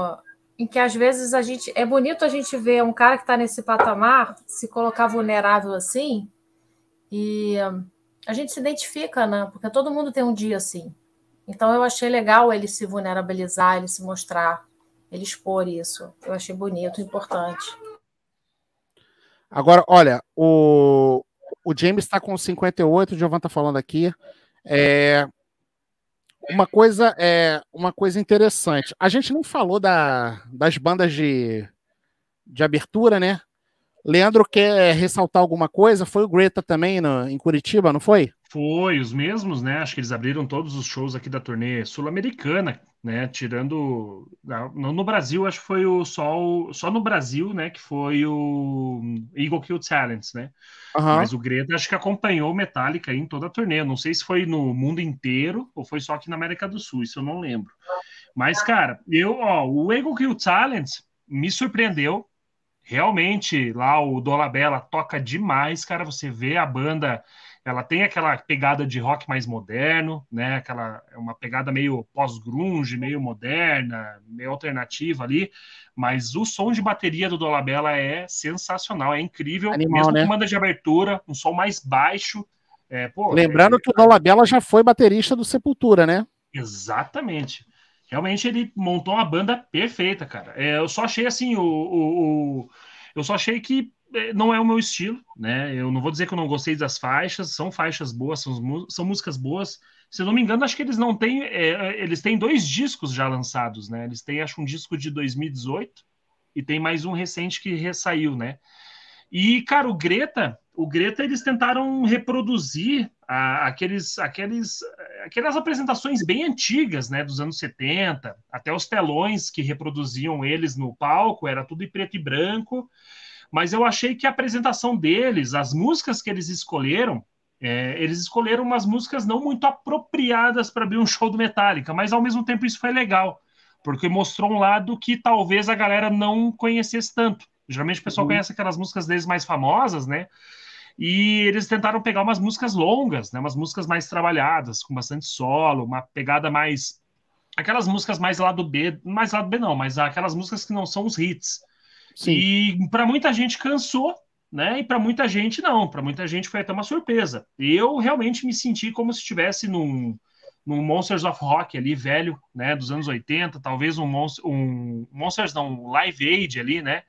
em que às vezes a gente é bonito a gente ver um cara que está nesse patamar se colocar vulnerável assim e a gente se identifica, né? Porque todo mundo tem um dia assim. Então eu achei legal ele se vulnerabilizar, ele se mostrar ele expor isso. Eu achei bonito, importante. Agora, olha, o, o James está com 58, o Giovanni está falando aqui. É, uma coisa é uma coisa interessante. A gente não falou da, das bandas de, de abertura, né? Leandro quer ressaltar alguma coisa? Foi o Greta também no, em Curitiba, não foi? Foi, os mesmos, né? Acho que eles abriram todos os shows aqui da turnê sul-americana, né? Tirando. No, no Brasil, acho que foi o só, só no Brasil, né? Que foi o Eagle Kill Talents, né? Uhum. Mas o Greta acho que acompanhou o Metallica em toda a turnê. Não sei se foi no mundo inteiro ou foi só aqui na América do Sul, isso eu não lembro. Mas, cara, eu, ó, o Eagle Kill Talents me surpreendeu realmente lá o Dolabella toca demais, cara. Você vê a banda, ela tem aquela pegada de rock mais moderno, né? Aquela é uma pegada meio pós-grunge, meio moderna, meio alternativa ali. Mas o som de bateria do Dolabella é sensacional, é incrível. Animal, Mesmo né? com banda de abertura, um som mais baixo. É, pô, Lembrando é... que o Dolabella já foi baterista do Sepultura, né? Exatamente. Realmente ele montou uma banda perfeita, cara. É, eu só achei assim, o, o, o, eu só achei que é, não é o meu estilo, né? Eu não vou dizer que eu não gostei das faixas, são faixas boas, são, são músicas boas. Se eu não me engano, acho que eles não têm, é, é, eles têm dois discos já lançados, né? Eles têm, acho, um disco de 2018 e tem mais um recente que ressaiu, né? E, cara, o Greta, o Greta, eles tentaram reproduzir a, aqueles, aqueles, aquelas apresentações bem antigas, né, dos anos 70, até os telões que reproduziam eles no palco, era tudo em preto e branco, mas eu achei que a apresentação deles, as músicas que eles escolheram, é, eles escolheram umas músicas não muito apropriadas para abrir um show do Metallica, mas ao mesmo tempo isso foi legal, porque mostrou um lado que talvez a galera não conhecesse tanto. Geralmente o pessoal uhum. conhece aquelas músicas deles mais famosas, né? E eles tentaram pegar umas músicas longas, né? Umas músicas mais trabalhadas, com bastante solo, uma pegada mais. Aquelas músicas mais lado B, mais lado B não, mas aquelas músicas que não são os hits. Sim. E para muita gente cansou, né? E para muita gente não. Para muita gente foi até uma surpresa. Eu realmente me senti como se estivesse num, num Monsters of Rock ali, velho, né? Dos anos 80, talvez um, um Monsters não, um Live Aid ali, né?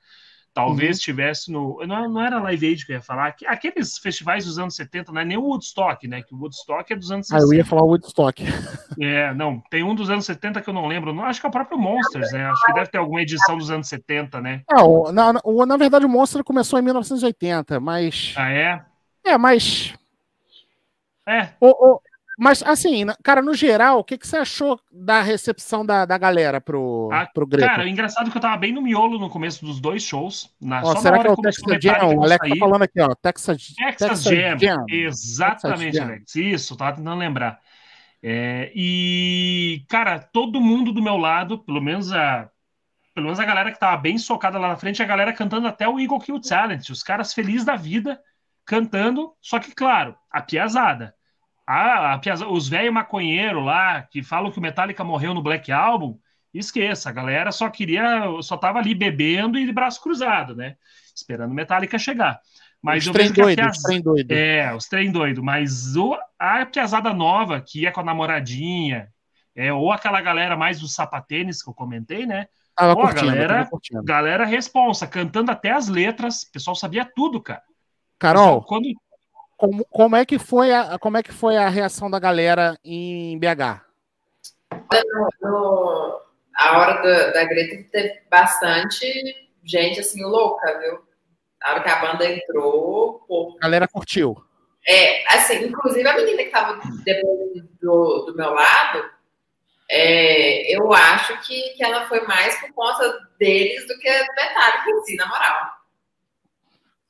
Talvez uhum. tivesse no. Não, não era Live Aid que eu ia falar. Aqueles festivais dos anos 70, não é nem o Woodstock, né? Que o Woodstock é dos anos 60. Ah, eu ia falar o Woodstock. É, não. Tem um dos anos 70 que eu não lembro. Não, acho que é o próprio Monsters, né? Acho que deve ter alguma edição dos anos 70, né? Não, na, na, na verdade o Monster começou em 1980, mas. Ah, é? É, mas. É. O, o, mas, assim, cara, no geral, o que, que você achou da recepção da, da galera pro, ah, pro Greta? Cara, o engraçado é que eu tava bem no miolo no começo dos dois shows. Na, ó, só será que é o Texas Jam? O Alex tá falando aqui, ó. Texas, Texas, Texas Jam. Jam. Exatamente, Texas Alex. Isso, tava tentando lembrar. É, e, cara, todo mundo do meu lado, pelo menos a, pelo menos a galera que tava bem socada lá na frente, a galera cantando até o Eagle Kill Talent, os caras felizes da vida, cantando, só que, claro, a piazada. Ah, os velhos maconheiros lá que falam que o Metallica morreu no Black Album, esqueça, a galera só queria, só tava ali bebendo e de braço cruzado, né? Esperando o Metallica chegar. Mas os trem doido, piaz... os trem doido. É, os trem doido. Mas o... a piazada nova, que ia com a namoradinha, é, ou aquela galera mais dos sapatênis que eu comentei, né? Tava Pô, curtindo, galera, galera responsa, cantando até as letras, o pessoal sabia tudo, cara. Carol, quando como, como, é que foi a, como é que foi a reação da galera em BH? No, no, a hora da, da Greta teve bastante gente assim louca, viu? A hora que a banda entrou, pô. A galera curtiu. É, assim, inclusive a menina que estava depois do, do meu lado, é, eu acho que, que ela foi mais por conta deles do que do Metallica em si, na moral.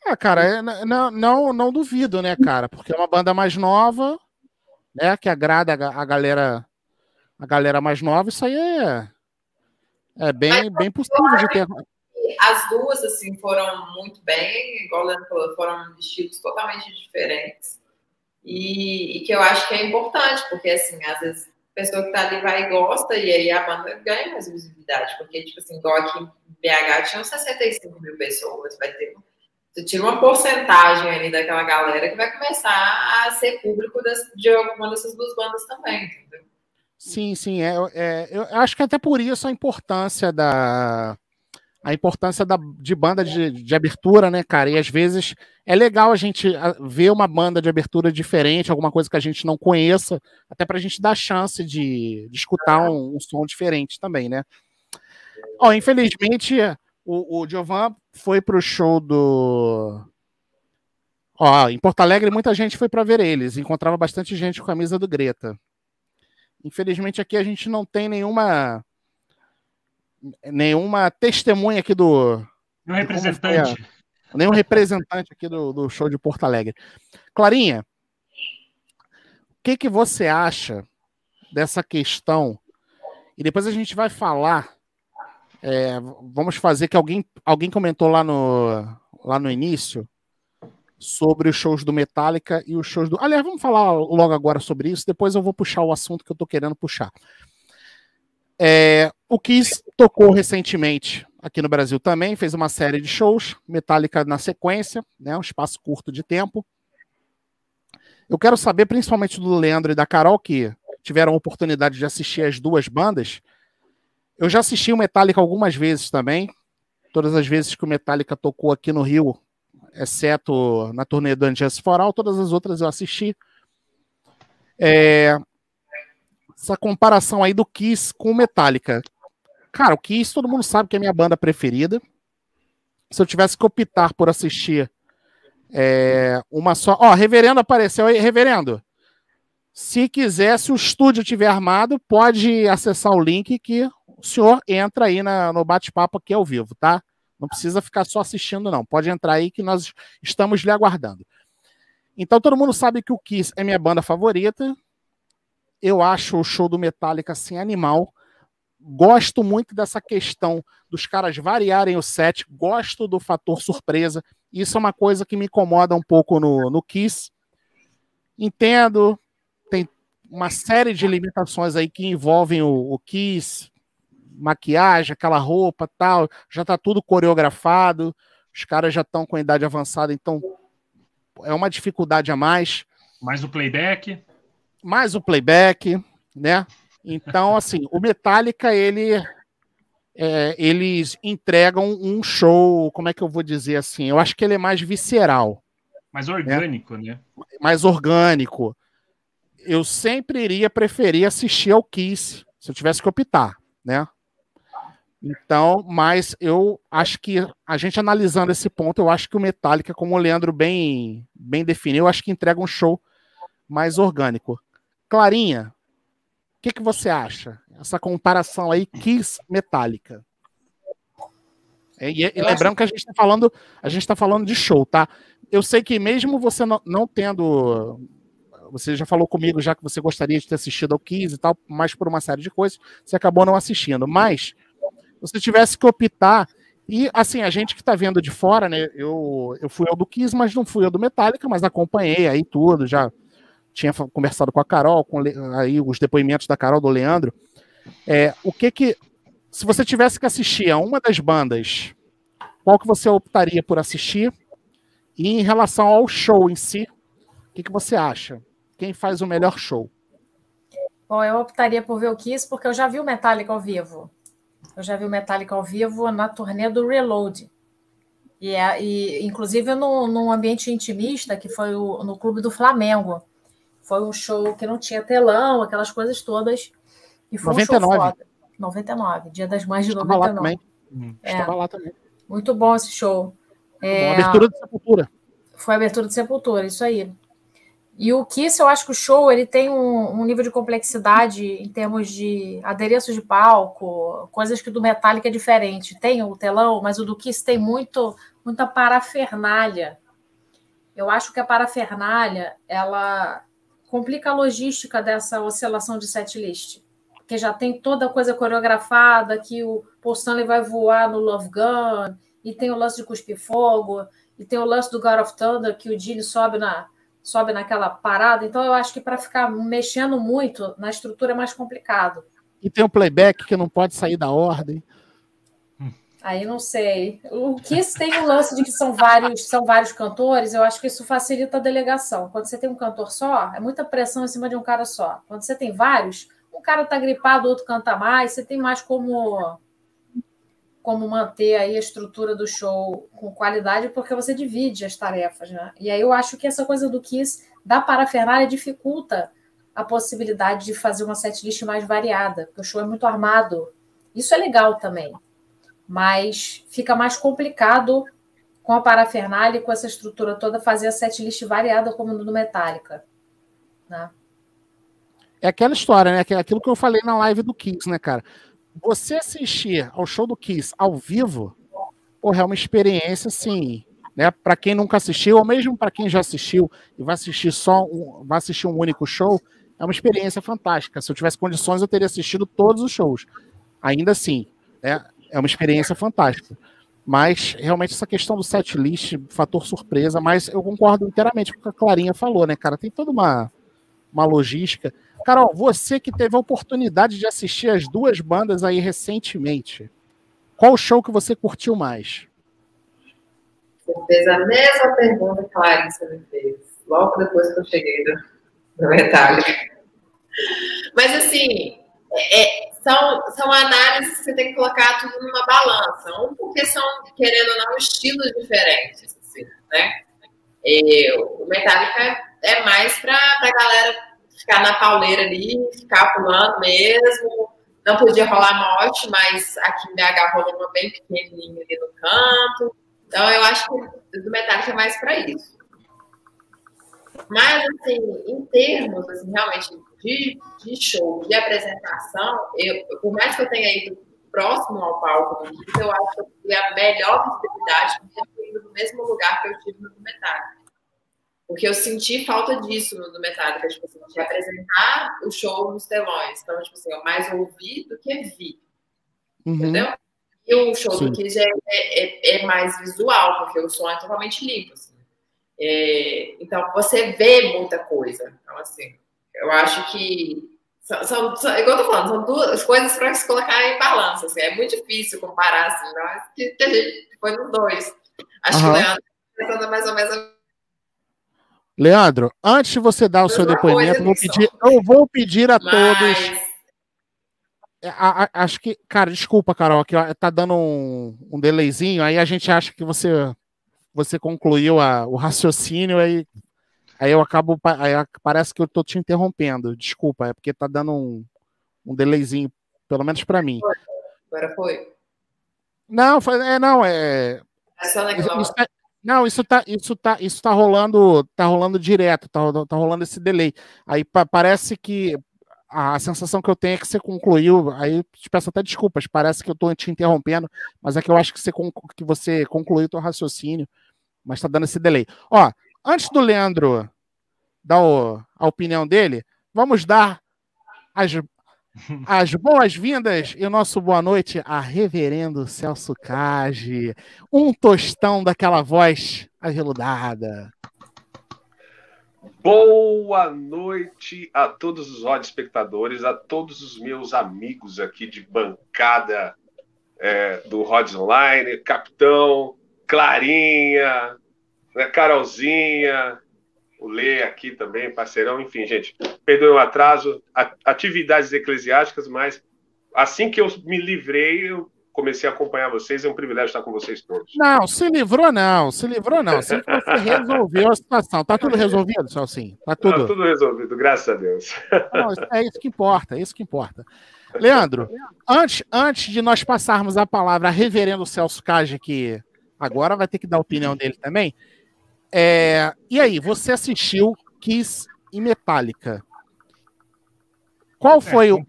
Ah, cara, é, não, não, não duvido, né, cara? Porque é uma banda mais nova, né? Que agrada a galera, a galera mais nova. Isso aí é, é bem, bem possível de ter. As duas, assim, foram muito bem, igual o Leandro falou, foram estilos totalmente diferentes. E, e, que eu acho que é importante, porque, assim, às vezes a pessoa que tá ali vai e gosta, e aí a banda ganha mais visibilidade. Porque, tipo assim, igual aqui em BH tinham 65 mil pessoas, vai ter você tira uma porcentagem ali daquela galera que vai começar a ser público das, de alguma dessas duas bandas também, entendeu? Sim, sim. É, é, eu acho que até por isso a importância da. A importância da, de banda de, de abertura, né, cara? E às vezes é legal a gente ver uma banda de abertura diferente, alguma coisa que a gente não conheça, até para a gente dar chance de, de escutar um, um, som diferente também, né? Ó, infelizmente, o, o Giovan foi pro show do. Ó, em Porto Alegre, muita gente foi para ver eles. Encontrava bastante gente com a camisa do Greta. Infelizmente aqui a gente não tem nenhuma nenhuma testemunha aqui do nenhum representante, a, nenhum representante aqui do, do show de Porto Alegre. Clarinha, o que que você acha dessa questão? E depois a gente vai falar. É, vamos fazer que alguém alguém comentou lá no lá no início sobre os shows do Metallica e os shows do. Aliás, vamos falar logo agora sobre isso, depois eu vou puxar o assunto que eu tô querendo puxar. É, o Kiss tocou recentemente aqui no Brasil também, fez uma série de shows, Metallica na sequência, né, um espaço curto de tempo. Eu quero saber, principalmente do Leandro e da Carol, que tiveram a oportunidade de assistir as duas bandas. Eu já assisti o Metallica algumas vezes também. Todas as vezes que o Metallica tocou aqui no Rio, exceto na turnê do Unjust for All, todas as outras eu assisti. É, essa comparação aí do Kiss com o Metallica. Cara, o Kiss todo mundo sabe que é minha banda preferida. Se eu tivesse que optar por assistir é, uma só. Ó, Reverendo apareceu aí. Reverendo, se quiser, se o estúdio tiver armado, pode acessar o link que o senhor entra aí na, no bate-papo aqui ao vivo, tá? Não precisa ficar só assistindo, não. Pode entrar aí que nós estamos lhe aguardando. Então todo mundo sabe que o Kiss é minha banda favorita. Eu acho o show do Metallica assim animal. Gosto muito dessa questão dos caras variarem o set. Gosto do fator surpresa. Isso é uma coisa que me incomoda um pouco no, no Kiss. Entendo, tem uma série de limitações aí que envolvem o, o Kiss, maquiagem, aquela roupa tal, já tá tudo coreografado, os caras já estão com a idade avançada, então é uma dificuldade a mais. Mais o playback. Mais o playback, né? Então, assim, o Metallica, ele. É, eles entregam um show, como é que eu vou dizer assim? Eu acho que ele é mais visceral. Mais orgânico, né? né? Mais orgânico. Eu sempre iria preferir assistir ao Kiss, se eu tivesse que optar, né? Então, mas eu acho que a gente analisando esse ponto, eu acho que o Metallica, como o Leandro bem, bem definiu, eu acho que entrega um show mais orgânico. Clarinha, o que, que você acha? Essa comparação aí, Kiss Metallica. E, e lembrando que a gente está falando, a gente está falando de show, tá? Eu sei que mesmo você não, não tendo você já falou comigo já que você gostaria de ter assistido ao Kiss e tal, mas por uma série de coisas, você acabou não assistindo. Mas você tivesse que optar. E assim, a gente que está vendo de fora, né? Eu, eu fui ao do Kiss, mas não fui ao do Metallica, mas acompanhei aí tudo, já tinha conversado com a Carol, com aí os depoimentos da Carol do Leandro. É, o que que. Se você tivesse que assistir a uma das bandas, qual que você optaria por assistir? E em relação ao show em si, o que, que você acha? Quem faz o melhor show? Bom, eu optaria por ver o Kiss, porque eu já vi o Metallica ao vivo. Eu já vi o Metallica ao vivo na turnê do Reload. E, é, e inclusive no, num ambiente intimista, que foi o, no Clube do Flamengo. Foi um show que não tinha telão, aquelas coisas todas. E foi 99. um show foda. 99, Dia das Mães de Estava 99. Lá também. Hum, é. Estava lá também. Muito bom esse show. É, abertura de Sepultura. Foi a abertura de Sepultura, isso aí. E o Kiss, eu acho que o show ele tem um, um, nível de complexidade em termos de adereços de palco, coisas que do Metallica é diferente. Tem o telão, mas o do Kiss tem muito, muita parafernália. Eu acho que a parafernália ela complica a logística dessa oscilação de setlist. Porque já tem toda a coisa coreografada, que o Paul Stanley vai voar no Love Gun, e tem o lance de cuspir fogo, e tem o lance do God of Thunder, que o Gene sobe na, sobe naquela parada. Então, eu acho que para ficar mexendo muito na estrutura é mais complicado. E tem o playback que não pode sair da ordem. Aí não sei. O Kiss tem o lance de que são vários, são vários cantores, eu acho que isso facilita a delegação. Quando você tem um cantor só, é muita pressão em cima de um cara só. Quando você tem vários, um cara tá gripado, o outro canta mais, você tem mais como como manter aí a estrutura do show com qualidade, porque você divide as tarefas, né? E aí eu acho que essa coisa do Kiss da parafernália dificulta a possibilidade de fazer uma setlist mais variada, porque o show é muito armado. Isso é legal também, mas fica mais complicado com a parafernália e com essa estrutura toda fazer a setlist variada como no Metallica, né? É aquela história, né? É aquilo que eu falei na live do Kiss, né, cara? Você assistir ao show do Kiss ao vivo, porra, é uma experiência assim, né? Para quem nunca assistiu, ou mesmo para quem já assistiu e vai assistir só um, vai assistir um único show, é uma experiência fantástica. Se eu tivesse condições, eu teria assistido todos os shows. Ainda assim, né? É uma experiência fantástica. Mas realmente essa questão do set list, fator surpresa, mas eu concordo inteiramente com o que a Clarinha falou, né, cara? Tem toda uma, uma logística. Carol, você que teve a oportunidade de assistir as duas bandas aí recentemente, qual show que você curtiu mais? Você fez a mesma pergunta que a Larissa me fez, logo depois que eu cheguei no, no Metallica. Mas, assim, é, são, são análises que você tem que colocar tudo numa balança. Um, porque são, querendo ou não, estilos diferentes, assim, né? E, o Metallica é mais para a galera ficar na pauleira ali, ficar pulando mesmo. Não podia rolar morte, mas aqui BH rolou uma bem pequenininha ali no canto. Então eu acho que do Metallica é mais para isso. Mas, assim, em termos, assim, realmente, de, de show, de apresentação, eu, por mais que eu tenha ido próximo ao palco do eu acho que a melhor visibilidade foi ido no mesmo lugar que eu tive no Metallica. Porque eu senti falta disso no, Metallica, tipo assim, de apresentar o show nos telões. Então, tipo assim, eu mais ouvi do que vi. Uhum. Entendeu? E o show Sim. do Kiss é, é, é, mais visual, porque o som é totalmente limpo. Assim. É, então, você vê muita coisa. Então, assim, eu acho que. São, são, são igual eu tô falando, são duas coisas para se colocar em balança. Assim, é muito difícil comparar, assim, não é que, que a gente foi nos dois. Acho uhum. que o Leandro tá pensando mais ou menos Leandro, antes de você dar o seu depoimento, vou pedir, eu vou pedir a Mas... todos. É, a, a, acho que, cara, desculpa, Carol, que tá dando um, um delayzinho, aí a gente acha que você você concluiu a, o raciocínio, aí, aí eu acabo, aí parece que eu tô te interrompendo. Desculpa, é porque tá dando um, um delayzinho, pelo menos para mim. Agora foi. Não, foi, é, não, é. É só naquela... Isso, é, não, isso tá, isso tá, isso tá rolando, tá rolando direto, tá, tá rolando esse delay. Aí pa, parece que a, sensação que eu tenho é que você concluiu, aí te peço até desculpas, parece que eu tô te interrompendo, mas é que eu acho que você, que você concluiu o teu raciocínio, mas tá dando esse delay. Ó, antes do Leandro dar o, a opinião dele, vamos dar as as boas-vindas e o nosso boa noite a Reverendo Celso Cage, um tostão daquela voz aveludada. Boa noite a todos os ódios espectadores, a todos os meus amigos aqui de bancada é, do Rods Online, Capitão, Clarinha, né, Carolzinha, o Lê aqui também, parceirão, enfim, gente, perdoe o atraso, atividades eclesiásticas, mas assim que eu me livrei, eu comecei a acompanhar vocês, é um privilégio estar com vocês todos. Não, se livrou não, se livrou não, se você resolveu a situação, tá tudo resolvido, Celcinho? Tá tudo... Tá tudo resolvido, graças a Deus. Não, é isso que importa, é isso que importa. Leandro, antes, antes de nós passarmos a palavra a reverendo Celso Cage, que agora vai ter que dar a opinião dele também, é, e aí, você assistiu Kiss e Metallica. Qual foi, o,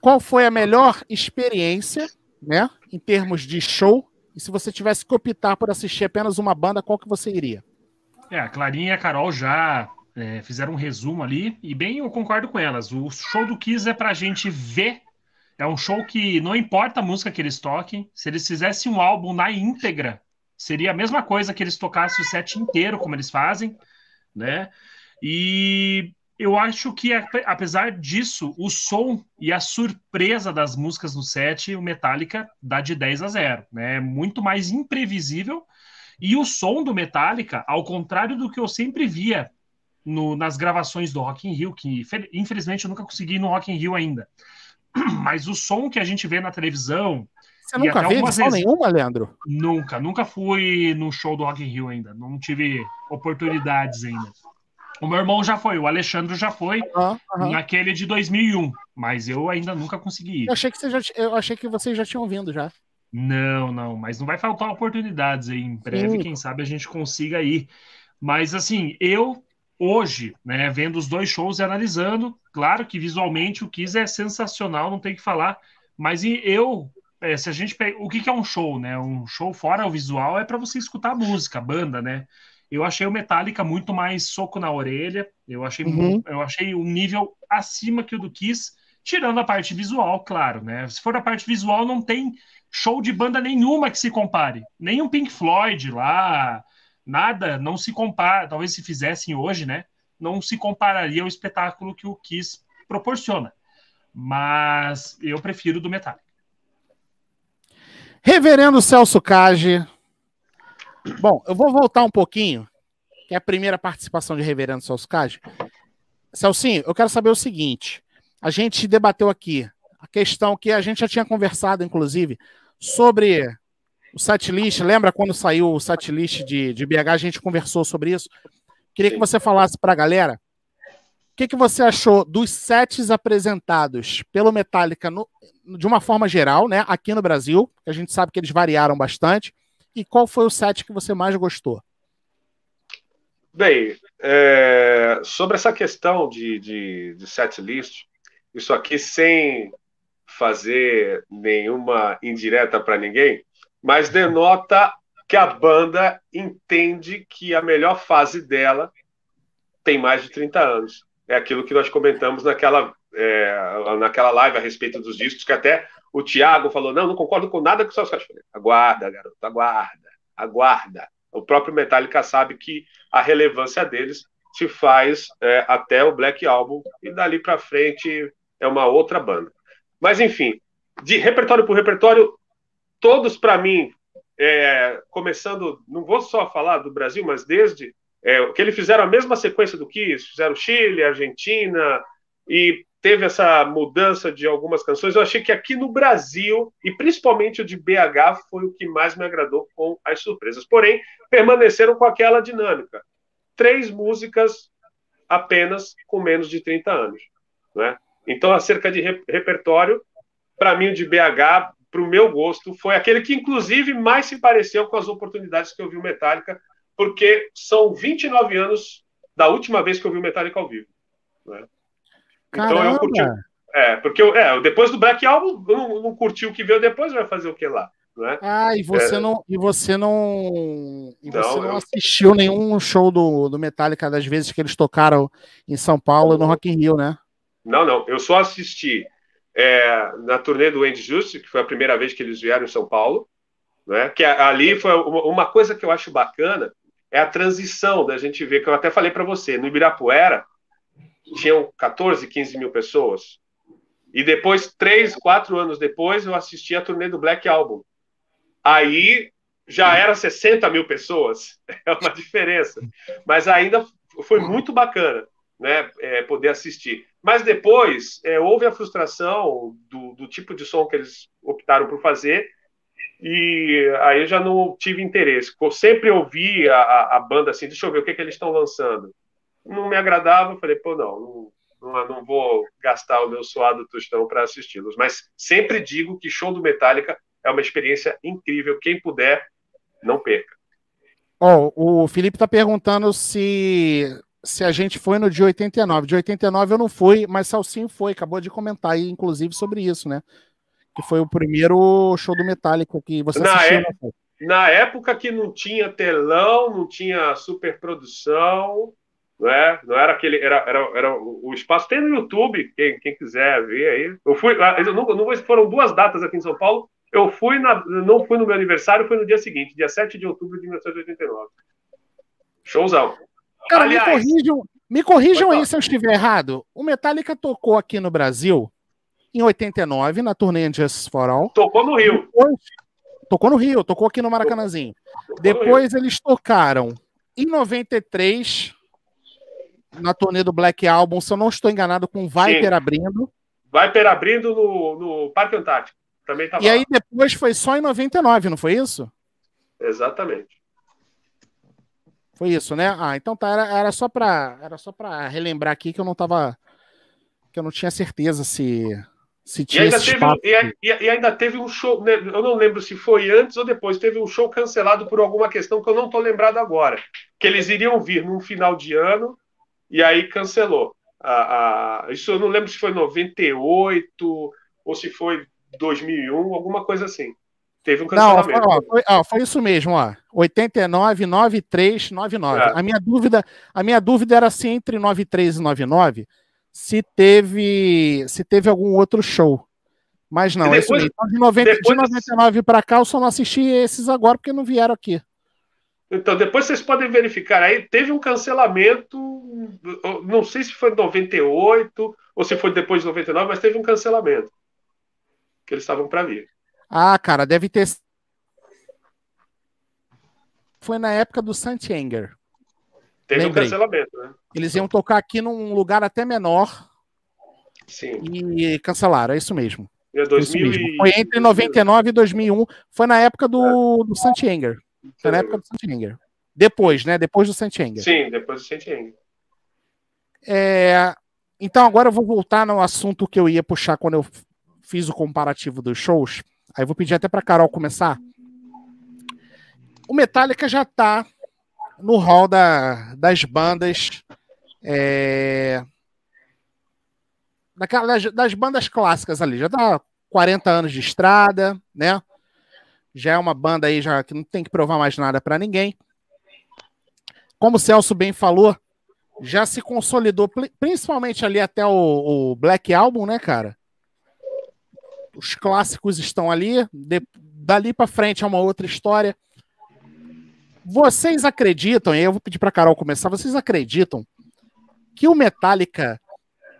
qual foi a melhor experiência, né, em termos de show? E se você tivesse que optar por assistir apenas uma banda, qual que você iria? É, a Clarinha e a Carol já é, fizeram um resumo ali, e bem eu concordo com elas. O show do Kiss é pra gente ver. É um show que não importa a música que eles toquem, se eles fizessem um álbum na íntegra, Seria a mesma coisa que eles tocassem o set inteiro, como eles fazem, né? E eu acho que, apesar disso, o som e a surpresa das músicas no set, o Metallica dá de 10 a 0, né? É muito mais imprevisível. E o som do Metallica, ao contrário do que eu sempre via no, nas gravações do Rock in Rio, que infelizmente eu nunca consegui ir no Rock in Rio ainda. Mas o som que a gente vê na televisão. Você nunca edição vezes... nenhuma, Leandro? Nunca, nunca fui no show do Rock in Rio ainda. Não tive oportunidades ainda. O meu irmão já foi, o Alexandre já foi uhum, uhum. naquele de 2001, mas eu ainda nunca consegui ir. Eu achei que, você já, eu achei que vocês já tinham vindo já. Não, não, mas não vai faltar oportunidades aí. Em breve, Sim. quem sabe a gente consiga ir. Mas assim, eu hoje, né, vendo os dois shows e analisando, claro que visualmente o Kiss é sensacional, não tem que falar, mas eu, é, se a gente pega, o que, que é um show, né? Um show fora o visual é para você escutar a música, a banda, né? Eu achei o Metallica muito mais soco na orelha, eu achei, uhum. eu achei um nível acima que o do Kiss, tirando a parte visual, claro, né? Se for a parte visual, não tem show de banda nenhuma que se compare, nem um Pink Floyd lá, nada, não se compara, talvez se fizessem hoje, né? Não se compararia ao espetáculo que o Kiss proporciona. Mas eu prefiro do Metallica. Reverendo Celso Cage. Bom, eu vou voltar um pouquinho, que é a primeira participação de Reverendo Celso Cage. Celcinho, eu quero saber o seguinte: a gente debateu aqui a questão que a gente já tinha conversado, inclusive, sobre o setlist, lembra quando saiu o setlist de, de BH, a gente conversou sobre isso. Queria que você falasse para a galera que, que você achou dos sets apresentados pelo Metallica no, de uma forma geral, né, aqui no Brasil, a gente sabe que eles variaram bastante, e qual foi o set que você mais gostou? Bem, é, sobre essa questão de, de, de setlist, isso aqui sem fazer nenhuma indireta para ninguém, mas denota que a banda entende que a melhor fase dela tem mais de 30 anos. É aquilo que nós comentamos naquela, é, naquela live a respeito dos discos, que até o Tiago falou: não, não concordo com nada que o Celso falei, Aguarda, garoto, aguarda, aguarda. O próprio Metallica sabe que a relevância deles se faz é, até o Black Album, e dali para frente é uma outra banda. Mas, enfim, de repertório por repertório, todos para mim, é, começando, não vou só falar do Brasil, mas desde é, que eles fizeram a mesma sequência do Kiss, fizeram Chile, Argentina, e teve essa mudança de algumas canções. Eu achei que aqui no Brasil, e principalmente o de BH, foi o que mais me agradou com as surpresas. Porém, permaneceram com aquela dinâmica. Três músicas apenas com menos de 30 anos. Né? Então, acerca de repertório, para mim, o de BH para o meu gosto, foi aquele que, inclusive, mais se pareceu com as oportunidades que eu vi o Metallica, porque são 29 anos da última vez que eu vi o Metallica ao vivo. Né? Então eu curti. É, porque eu, é, depois do Black Album, eu não, não curti o que veio depois, vai fazer o que lá? Né? Ah, e você é... não e você não e não, você não eu... assistiu nenhum show do, do Metallica das vezes que eles tocaram em São Paulo no Rock in Rio, né? Não, não, eu só assisti é, na turnê do Andy Just, que foi a primeira vez que eles vieram em São Paulo, né? que ali foi uma coisa que eu acho bacana, é a transição da gente ver, que eu até falei para você, no Ibirapuera tinham 14, 15 mil pessoas, e depois, três, quatro anos depois, eu assisti a turnê do Black Album. Aí já era 60 mil pessoas, é uma diferença, mas ainda foi muito bacana né, é, poder assistir. Mas depois é, houve a frustração do, do, tipo de som que eles optaram por fazer, e aí eu já não tive interesse. Eu sempre ouvi a, a, banda assim, deixa eu ver o que, que eles estão lançando. Não me agradava, falei, pô, não, não, não vou gastar o meu suado tostão para assisti-los. Mas sempre digo que show do Metallica é uma experiência incrível. Quem puder, não perca. Oh, o Felipe está perguntando se se a gente foi no de 89. De 89 eu não fui, mas Salsinho foi, acabou de comentar aí, inclusive, sobre isso, né? Que foi o primeiro show do Metallica que você na assistiu. É... Na época que não tinha telão, não tinha superprodução, não é? Não era aquele, era, era, era o espaço tem no YouTube, quem, quem quiser ver aí. Eu fui, ah, eu não, não foram duas datas aqui em São Paulo. Eu fui na, não fui no meu aniversário, foi no dia seguinte, dia 7 de outubro de 1989. Showzão. Cara, Aliás, me corrijam, me corrijam aí se eu estiver errado. O Metallica tocou aqui no Brasil em 89, na turnê Justice for All. Tocou no Rio. Depois, tocou no Rio, tocou aqui no Maracanãzinho. Tocou Depois eles tocaram em 93 na turnê do Black Album, se eu não estou enganado, com Viper Sim. abrindo. Viper abrindo no, no Parque Antártico. Também tava E aí lá. depois foi só em 99, não foi isso? Exatamente. Foi isso, né? Ah, então tá, era, era só para era só para relembrar aqui que eu não tava que eu não tinha certeza se se E tinha ainda, esse teve, e, e- e ainda teve um show, né, eu não lembro se foi antes ou depois, teve um show cancelado por alguma questão que eu não estou lembrado agora. Que eles iriam vir num final de ano e aí cancelou. A, a- isso eu não lembro se foi 98 ou se foi 2001, alguma coisa assim. Teve um Não, cancelamento. ó, foi, ó, foi isso mesmo, ó. 89, 93, 99. É. A minha dúvida, a minha dúvida era se entre 93 e 99 se teve se teve algum outro show. Mas não, é depois- mesmo. Então, de, 90, de depois- 99 para cá, eu só não assisti esses agora porque não vieram aqui. Então, depois vocês podem verificar aí, teve um cancelamento, não sei se foi em 98 ou se foi depois de 99, mas teve um cancelamento. Que eles estavam para vir. Ah, cara, deve ter. Foi na época do Santianger. Teve Lembrei. um cancelamento, né? Eles iam tocar aqui num lugar até menor Sim. e cancelaram, é isso mesmo. É Foi, isso 2000 mesmo. Foi entre 99 e 2001. Foi na época do, do Santianger. Foi na época do Santianger. Depois, né? Depois do Santianger. Sim, depois do Sentinel. É, Então agora eu vou voltar no assunto que eu ia puxar quando eu fiz o comparativo dos shows. Aí eu vou pedir até para Carol começar. O Metallica já tá no hall da, das bandas é, das bandas clássicas ali. Já tá 40 anos de estrada, né? Já é uma banda aí já que não tem que provar mais nada para ninguém. Como o Celso bem falou, já se consolidou, pri- principalmente ali até o, o Black Album, né, cara? Os clássicos estão ali, de- dali pra frente é uma outra história. Vocês acreditam, e eu vou pedir pra Carol começar, vocês acreditam que o Metallica,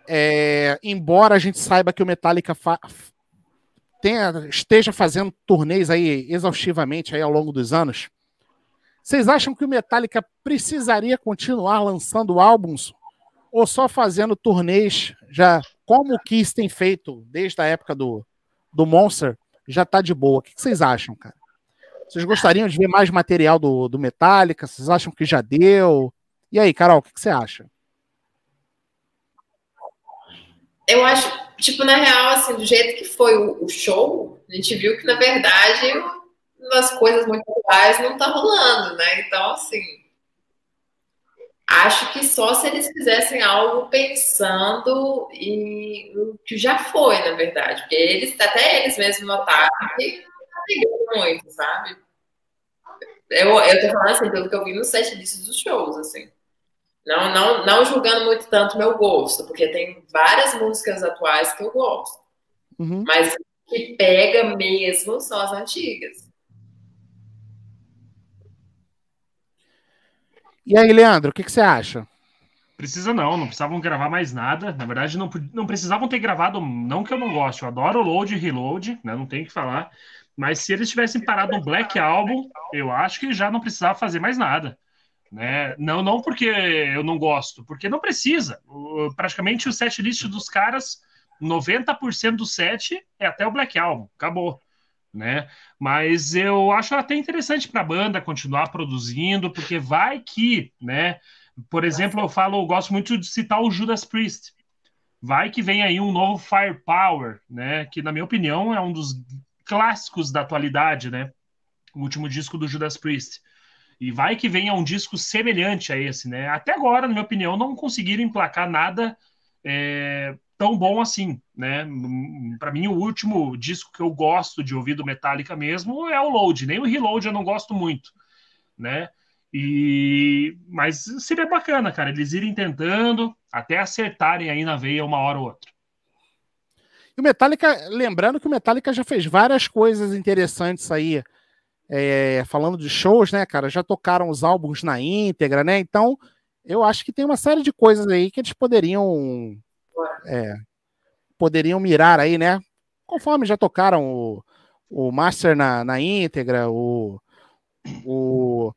é, embora a gente saiba que o Metallica fa- tenha- esteja fazendo turnês aí exaustivamente aí ao longo dos anos, vocês acham que o Metallica precisaria continuar lançando álbuns ou só fazendo turnês já como o Kiss tem feito desde a época do, do Monster? Já tá de boa. O que vocês acham, cara? Vocês gostariam de ver mais material do, do Metallica? Vocês acham que já deu? E aí, Carol, o que que você acha? Eu acho, tipo, na real, assim, do jeito que foi o, o show, a gente viu que, na verdade, umas coisas muito atuais não tá rolando, né? Então, assim, acho que só se eles fizessem algo pensando em no que já foi, na verdade. Porque eles, até eles mesmos notaram que pegando muito, sabe? Eu, eu tô falando assim, pelo que eu vi nos sete listas dos shows, assim. Não, não, não julgando muito tanto meu gosto, porque tem várias músicas atuais que eu gosto. Uhum. Mas o que pega mesmo são as antigas. E aí, Leandro, o que, que você acha? Precisa não, não precisavam gravar mais nada. Na verdade, não, não precisavam ter gravado, não que eu não goste, eu adoro load e reload, né? Não tenho o que falar. Mas se eles tivessem parado no Black Album, eu acho que já não precisava fazer mais nada. Né? Não, não porque eu não gosto, porque não precisa. O- praticamente o set list dos caras, 90% do set é até o Black Album, acabou. Né? Mas eu acho até interessante para a banda continuar produzindo, porque vai que, né? Por exemplo, eu falo, eu gosto muito de citar o Judas Priest. Vai que vem aí um novo Firepower, né? Que na minha opinião é um dos clássicos da atualidade, né? O último disco do Judas Priest. E vai que venha um disco semelhante a esse, né? Até agora, na minha opinião, não conseguiram emplacar nada é, tão bom assim, né? Para mim, o último disco que eu gosto de ouvir do Metallica mesmo é o Load. Nem o Reload eu não gosto muito, né? E mas seria bacana, cara, eles irem tentando até acertarem aí na veia uma hora ou outra. E o Metallica, lembrando que o Metallica já fez várias coisas interessantes aí, é, falando de shows, né, cara? Já tocaram os álbuns na íntegra, né? Então, eu acho que tem uma série de coisas aí que eles poderiam é, poderiam mirar aí, né? Conforme já tocaram o, o Master na, na íntegra, o, o,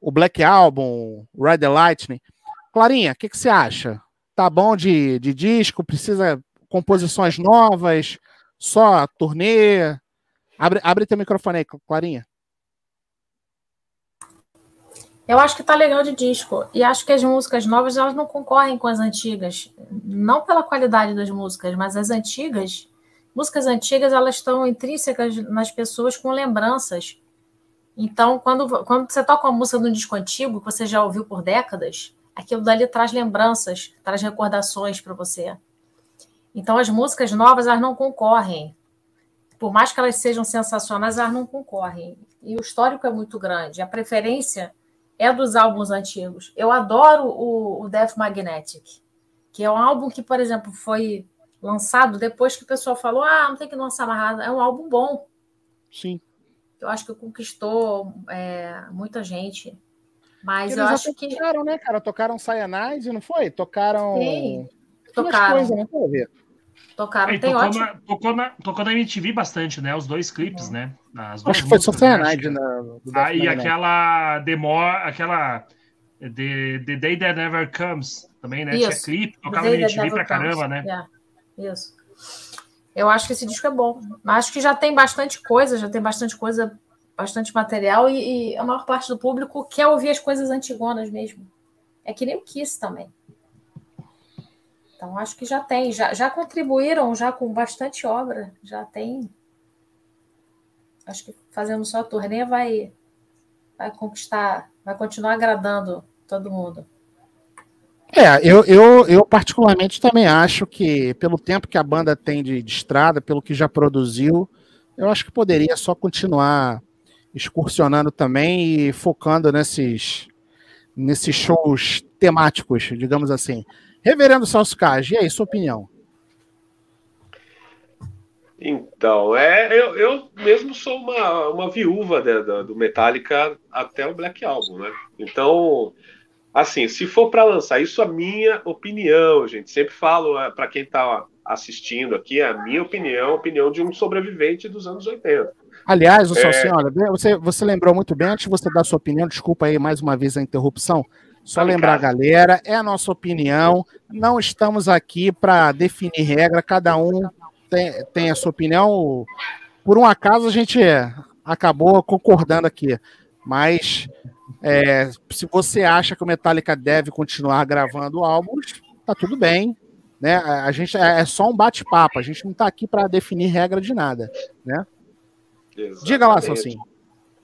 o Black Album, Ride the Lightning. Clarinha, o que, que você acha? Tá bom de, de disco? Precisa composições novas? Só turnê? Abre, abre teu microfone aí, Clarinha. Eu acho que tá legal de disco. E acho que as músicas novas elas não concorrem com as antigas. Não pela qualidade das músicas, mas as antigas. Músicas antigas elas estão intrínsecas nas pessoas com lembranças. Então, quando, quando você toca uma música de um disco antigo, que você já ouviu por décadas, aquilo dali traz lembranças, traz recordações para você. Então, as músicas novas elas não concorrem. Por mais que elas sejam sensacionais, elas não concorrem. E o histórico é muito grande. A preferência é dos álbuns antigos. Eu adoro o, o Death Magnetic, que é um álbum que, por exemplo, foi lançado depois que o pessoal falou: ah, não tem que lançar mais nada. É um álbum bom. Sim. Eu acho que conquistou é, muita gente. Mas Eles eu acho que. tocaram, né, cara? Tocaram Cyanide, não foi? Tocaram. Sim, tocaram. coisas, né? Tocaram. É, Tem tocou, ótimo. na, tocou, na, tocou na MTV bastante, né? Os dois clipes, né? As duas Acho que foi só né? Na, Death Ah, e Magnetic. aquela Demore, aquela The, The Day That Never Comes também, né? Tinha Isso. clipe, The tocava na MTV pra Never Comes. caramba, né? É, Isso. Eu acho que esse disco é bom. Mas acho que já tem bastante coisa, já tem bastante coisa, bastante material, e, e a maior parte do público quer ouvir as coisas antigonas mesmo. É que nem o Kiss também. Então acho que já tem, já, já contribuíram já com bastante obra, já tem. Acho que fazendo só a turnê vai, vai conquistar, vai continuar agradando todo mundo. É, eu, eu, eu particularmente também acho que, pelo tempo que a banda tem de, de estrada, pelo que já produziu, eu acho que poderia só continuar excursionando também e focando nesses, nesses shows temáticos, digamos assim. Reverendo Celso Cage, e aí, sua opinião? Então, é, eu, eu mesmo sou uma, uma viúva da- da- do Metallica até o Black Album, né? Então, assim, se for para lançar, isso é a minha opinião, gente. Sempre falo para quem está assistindo aqui, é a minha opinião, a opinião de um sobrevivente dos anos 80. Aliás, o É. Olha, você, você lembrou muito bem, antes de você dar sua opinião, desculpa aí mais uma vez a interrupção, só em lembrar galera, é a nossa opinião, não estamos aqui para definir regra, cada um tem, tem a sua opinião. Por um acaso a gente acabou concordando aqui, mas é, se você acha que o Metallica deve continuar gravando álbuns, tá tudo bem. Né? A gente é é só um bate-papo, a gente não está aqui para definir regra de nada. Né? Diga lá, Exatamente.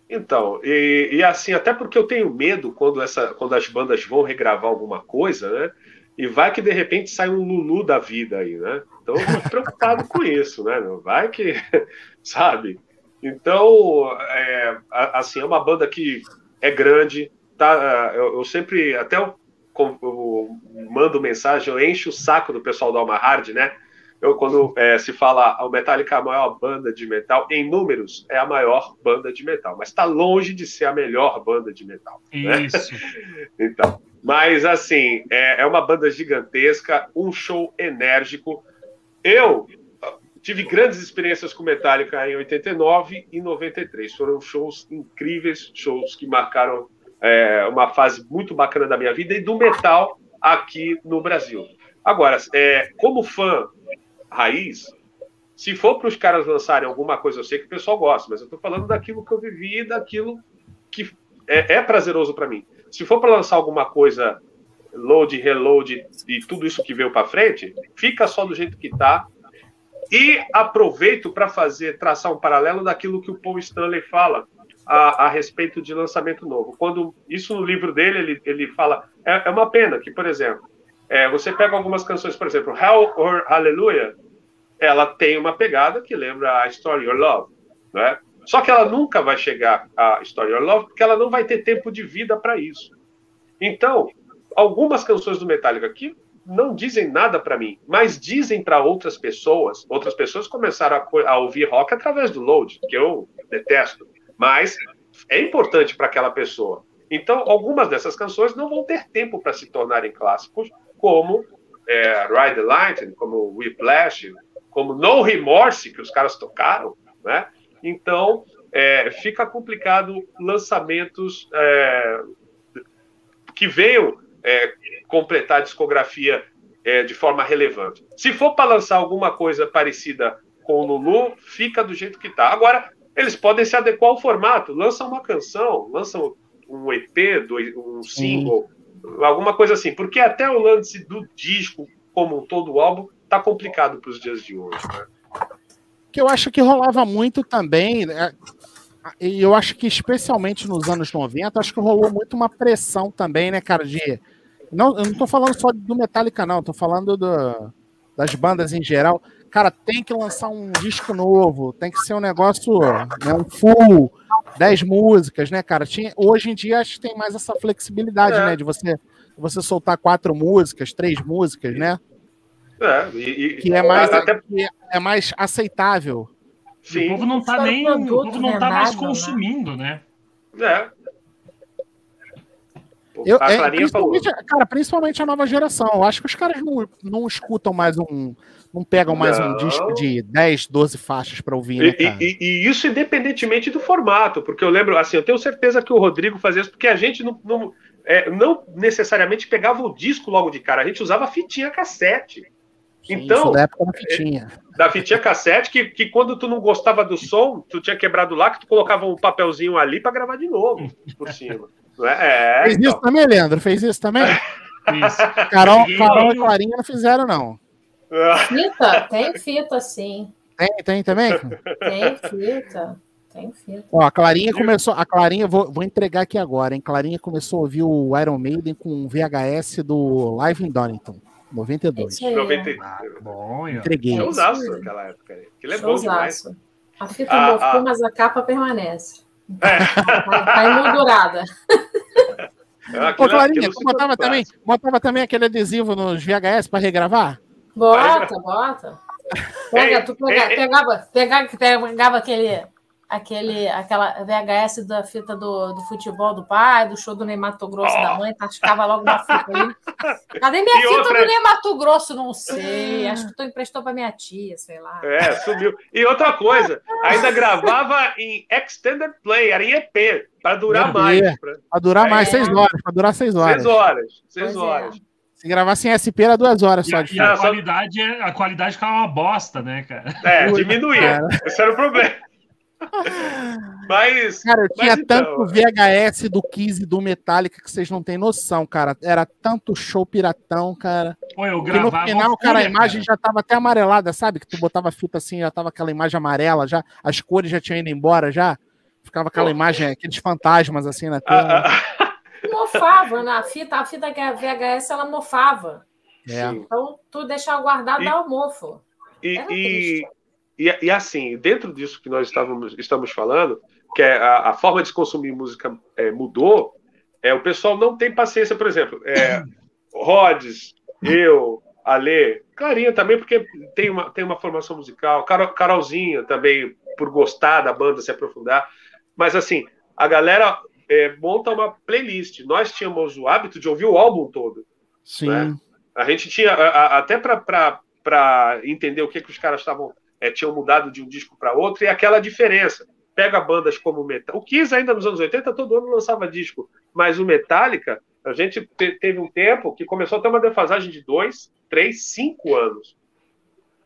Então, e, e assim, até porque eu tenho medo quando, essa, quando as bandas vão regravar alguma coisa, né? E vai que de repente sai um Lulu da vida aí, né? Então eu fico preocupado com isso, né? Vai que, sabe? Então, é, assim, é uma banda que é grande, tá? Eu, eu sempre, até eu, eu mando mensagem, eu encho o saco do pessoal da Alma Hard, né? Eu, quando é, se fala o Metallica é a maior banda de metal, em números é a maior banda de metal, mas está longe de ser a melhor banda de metal. né? Isso. Então, mas assim, é, é uma banda gigantesca, um show enérgico. Eu ah, tive grandes experiências com Metallica em 89 e 93. Foram shows incríveis, shows que marcaram é, uma fase muito bacana da minha vida e do metal aqui no Brasil. Agora, é, como fã raiz, se for para os caras lançarem alguma coisa, eu sei que o pessoal gosta, mas eu estou falando daquilo que eu vivi, daquilo que é, é prazeroso para mim. Se for para lançar alguma coisa load, reload e tudo isso que veio para frente, fica só do jeito que tá. E aproveito para fazer traçar um paralelo daquilo que o Paul Stanley fala a, a respeito de lançamento novo. Quando isso no livro dele ele, ele fala é, é uma pena que, por exemplo, é, você pega algumas canções, por exemplo, Hell or Hallelujah, ela tem uma pegada que lembra a Story Your Love, né? Só que ela nunca vai chegar a Story Your Love porque ela não vai ter tempo de vida para isso. Então, algumas canções do Metallica que não dizem nada para mim, mas dizem para outras pessoas. Outras pessoas começaram a, a ouvir rock através do Load, que eu detesto, mas é importante para aquela pessoa. Então, algumas dessas canções não vão ter tempo para se tornarem clássicos, como é, Ride the Lightning, como Whiplash, como No Remorse, que os caras tocaram, né? Então, é, fica complicado lançamentos é, que venham é, completar a discografia é, de forma relevante. Se for para lançar alguma coisa parecida com o Lulu, fica do jeito que está. Agora, eles podem se adequar ao formato, lançam uma canção, lançam um EP, um single, Sim. alguma coisa assim, porque até o lance do disco como um todo o álbum tá complicado para os dias de hoje, né? Que eu acho que rolava muito também, né? e eu acho que especialmente nos anos 90, acho que rolou muito uma pressão também, né, cara, de não, eu não tô falando só do Metallica não, tô falando do, das bandas em geral. Cara, tem que lançar um disco novo, tem que ser um negócio, né, um full, 10 músicas, né, cara? Tinha, hoje em dia acho que tem mais essa flexibilidade, é. né, de você você soltar quatro músicas, três músicas, né? É, e, que é mais, até... que é mais aceitável. Sim. O povo não tá nem, o povo não tá mais né? consumindo, né? É. Eu, é, principalmente, cara, principalmente a nova geração. Eu acho que os caras não, não escutam mais um. Não pegam mais não. um disco de 10, 12 faixas para ouvir, né, e, e, e, isso independentemente do formato, porque eu lembro, assim, eu tenho certeza que o Rodrigo fazia isso, porque a gente não, não, é, não necessariamente pegava o disco logo de cara, a gente usava fitinha cassete. Sim, então, da época da fitinha. É, da fitinha cassete, que, que quando tu não gostava do som, tu tinha quebrado lá, que tu colocava um papelzinho ali para gravar de novo por cima. É, Fez então. isso também, Leandro? Fez isso também? Isso. Carol, Carol e Clarinha não fizeram, não. Fita? Tem fita, sim. Tem, tem também? Tem fita. Tem fita. Ó, a Clarinha começou. A Clarinha, vou, vou entregar aqui agora, hein? Clarinha começou a ouvir o Iron Maiden com VHS do Live in Donington. 92. 92. Ah, bom, Entreguei. Showzaço naquela época. Aquilo é bom demais. A fita ah, ah. mas a capa permanece. É. Tá, emoldurada. Ô, Clarinha, tu botava também, botava também aquele adesivo nos VHS para regravar? Bota, bota. Pega, tu pega, pegava, pegava, pegava aquele aquele, aquela VHS da fita do, do futebol do pai, do show do Ney Mato Grosso oh. da mãe, tascava logo uma fita ali. Cadê minha e fita outra... do Ney Mato Grosso? Não sei. Acho que tu emprestou para minha tia, sei lá. É, sumiu. E outra coisa, ainda gravava em Extended Play, era em EP, para durar mais. Para durar é. mais seis horas, para durar seis horas. Seis horas, seis pois é. horas. É. Se gravasse em SP era duas horas só de e a qualidade, é, a qualidade ficava uma bosta, né, cara? É, diminuía. Esse era o problema. Mas. Cara, eu tinha então, tanto VHS do Kiss e do Metallica que vocês não têm noção, cara. Era tanto show piratão, cara. Eu que no final, cara, a imagem cara. já tava até amarelada, sabe? Que tu botava a fita assim, já tava aquela imagem amarela, já as cores já tinham ido embora já. Ficava aquela Pô. imagem, aqueles fantasmas assim na tela. Ah, ah. Mofava, na né? fita, a fita VHS ela mofava. É. Então, tu deixar guardado dá o mofo. E, e, e, e, assim, dentro disso que nós estávamos, estamos falando, que é a, a forma de consumir música é, mudou, é, o pessoal não tem paciência, por exemplo, é, Rhodes, eu, Ale, Clarinha também, porque tem uma, tem uma formação musical, Carol, Carolzinha também, por gostar da banda, se aprofundar, mas assim, a galera é, monta uma playlist. Nós tínhamos o hábito de ouvir o álbum todo. Sim. Né? A gente tinha, a, a, até para entender o que, que os caras estavam é, tinham mudado de um disco para outro, e aquela diferença. Pega bandas como o Metallica. O Kiss, ainda nos anos 80, todo ano lançava disco, mas o Metallica, a gente te, teve um tempo que começou a ter uma defasagem de dois, três, cinco anos.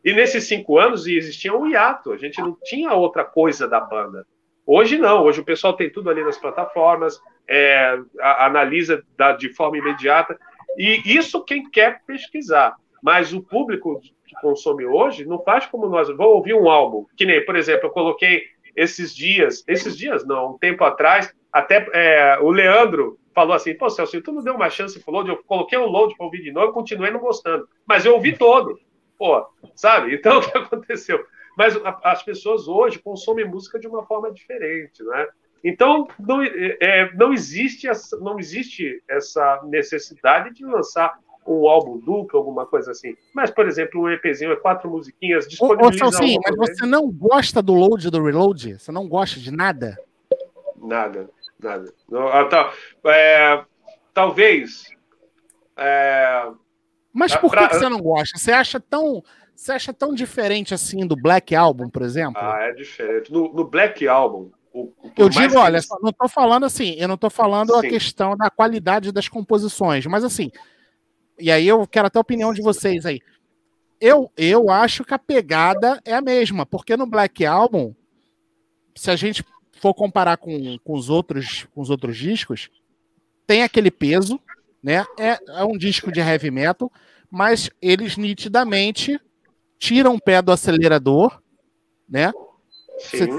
E nesses cinco anos existia um hiato, a gente não tinha outra coisa da banda. Hoje não, hoje o pessoal tem tudo ali nas plataformas, é, a, analisa da, de forma imediata, e isso quem quer pesquisar. Mas o público que consome hoje não faz como nós. Vou ouvir um álbum, que nem, por exemplo, eu coloquei esses dias, esses dias não, um tempo atrás, até é, o Leandro falou assim: pô, Celso, tu não deu uma chance pro load, eu coloquei o load para ouvir de novo e continuei não gostando, mas eu ouvi todo, pô, sabe? Então o que aconteceu? Mas as pessoas hoje consomem música de uma forma diferente, né? Então não, é, não existe essa, não existe essa necessidade de lançar um álbum duplo, alguma coisa assim. Mas, por exemplo, um EPzinho é quatro musiquinhas disponibilizadas. Sim, mas você não gosta do load do reload? Você não gosta de nada? Nada, nada. Não, ah, tá, é, talvez. É, mas por pra, que, você não gosta? Você acha tão. Você acha tão diferente assim do Black Album, por exemplo? Ah, é diferente. No, no Black Album, o, eu digo, olha, eles... não estou falando assim, eu não estou falando Sim. a questão da qualidade das composições, mas assim, e aí eu quero até a opinião de vocês aí. Eu, eu acho que a pegada é a mesma, porque no Black Album, se a gente for comparar com, com, os, outros, com os outros discos, tem aquele peso, né? É, é um disco de heavy metal, mas eles nitidamente tiram o pé do acelerador, né? Sim.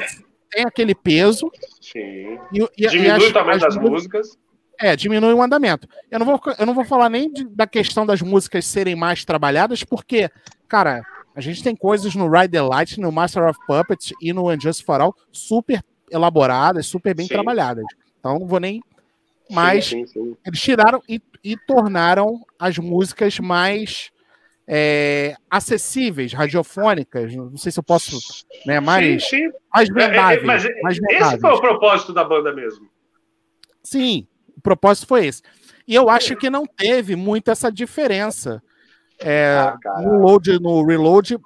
tem aquele peso. Sim. E, e, Diminui e o tamanho das músicas. É, diminui o andamento. Eu não vou, eu não vou falar nem de, da questão das músicas serem mais trabalhadas, porque, cara, a gente tem coisas no Ride the Light, no Master of Puppets e no Unjust for All super elaboradas, super bem sim. trabalhadas. Então não vou nem. Mas sim, sim, eles tiraram e, e, tornaram as músicas mais é, acessíveis, radiofônicas. Não sei se eu posso. Né, mais, mais vendáveis. É, é, mas mais esse foi o propósito da banda mesmo. Sim, propósito foi esse. E eu acho que não teve muito essa diferença é, ah, no load, no reload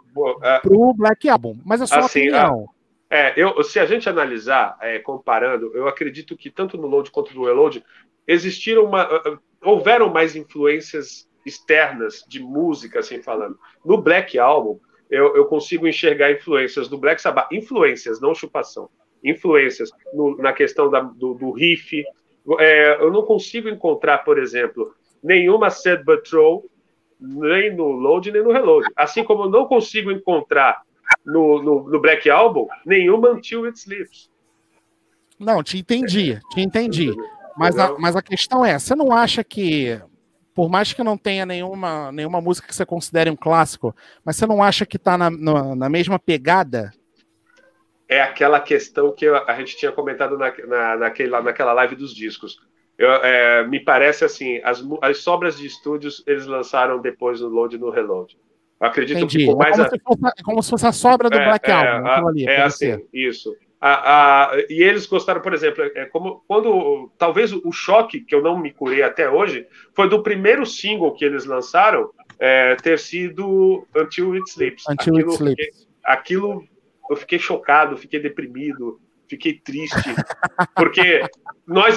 é, pro Black Album. Mas é só assim, opinião. É, eu, se a gente analisar, é, comparando, eu acredito que tanto no load quanto no reload existiram uma, uh, uh, houveram mais influências externas de música, assim falando. No Black Album, eu, eu consigo enxergar influências do Black Sabbath, influências, não chupação, influências no, na questão da, do, do riff. É, eu não consigo encontrar, por exemplo, nenhuma Sad But True, nem no load nem no reload. Assim como eu não consigo encontrar no, no, no Black Album nenhuma Until It Sleeps. Não, te entendi, te entendi. Mas a, mas a questão é, você não acha que, por mais que não tenha nenhuma, nenhuma música que você considere um clássico, mas você não acha que está na, na, na, mesma pegada? É aquela questão que a gente tinha comentado na, na, naquela, naquela live dos discos. Eu, é, me parece assim, as, as sobras de estúdios eles lançaram depois no load e no reload. Eu acredito Entendi. que por mais. É como, a... se fosse, como, se fosse, a sobra do é, Black é, Album. A, ali, é assim, ser. isso. A, a, e eles gostaram, por exemplo, é como quando talvez o choque que eu não me curei até hoje foi do primeiro single que eles lançaram é, ter sido Until It Sleeps. Until aquilo, It Sleeps. Aquilo eu fiquei chocado, fiquei deprimido, fiquei triste, porque nós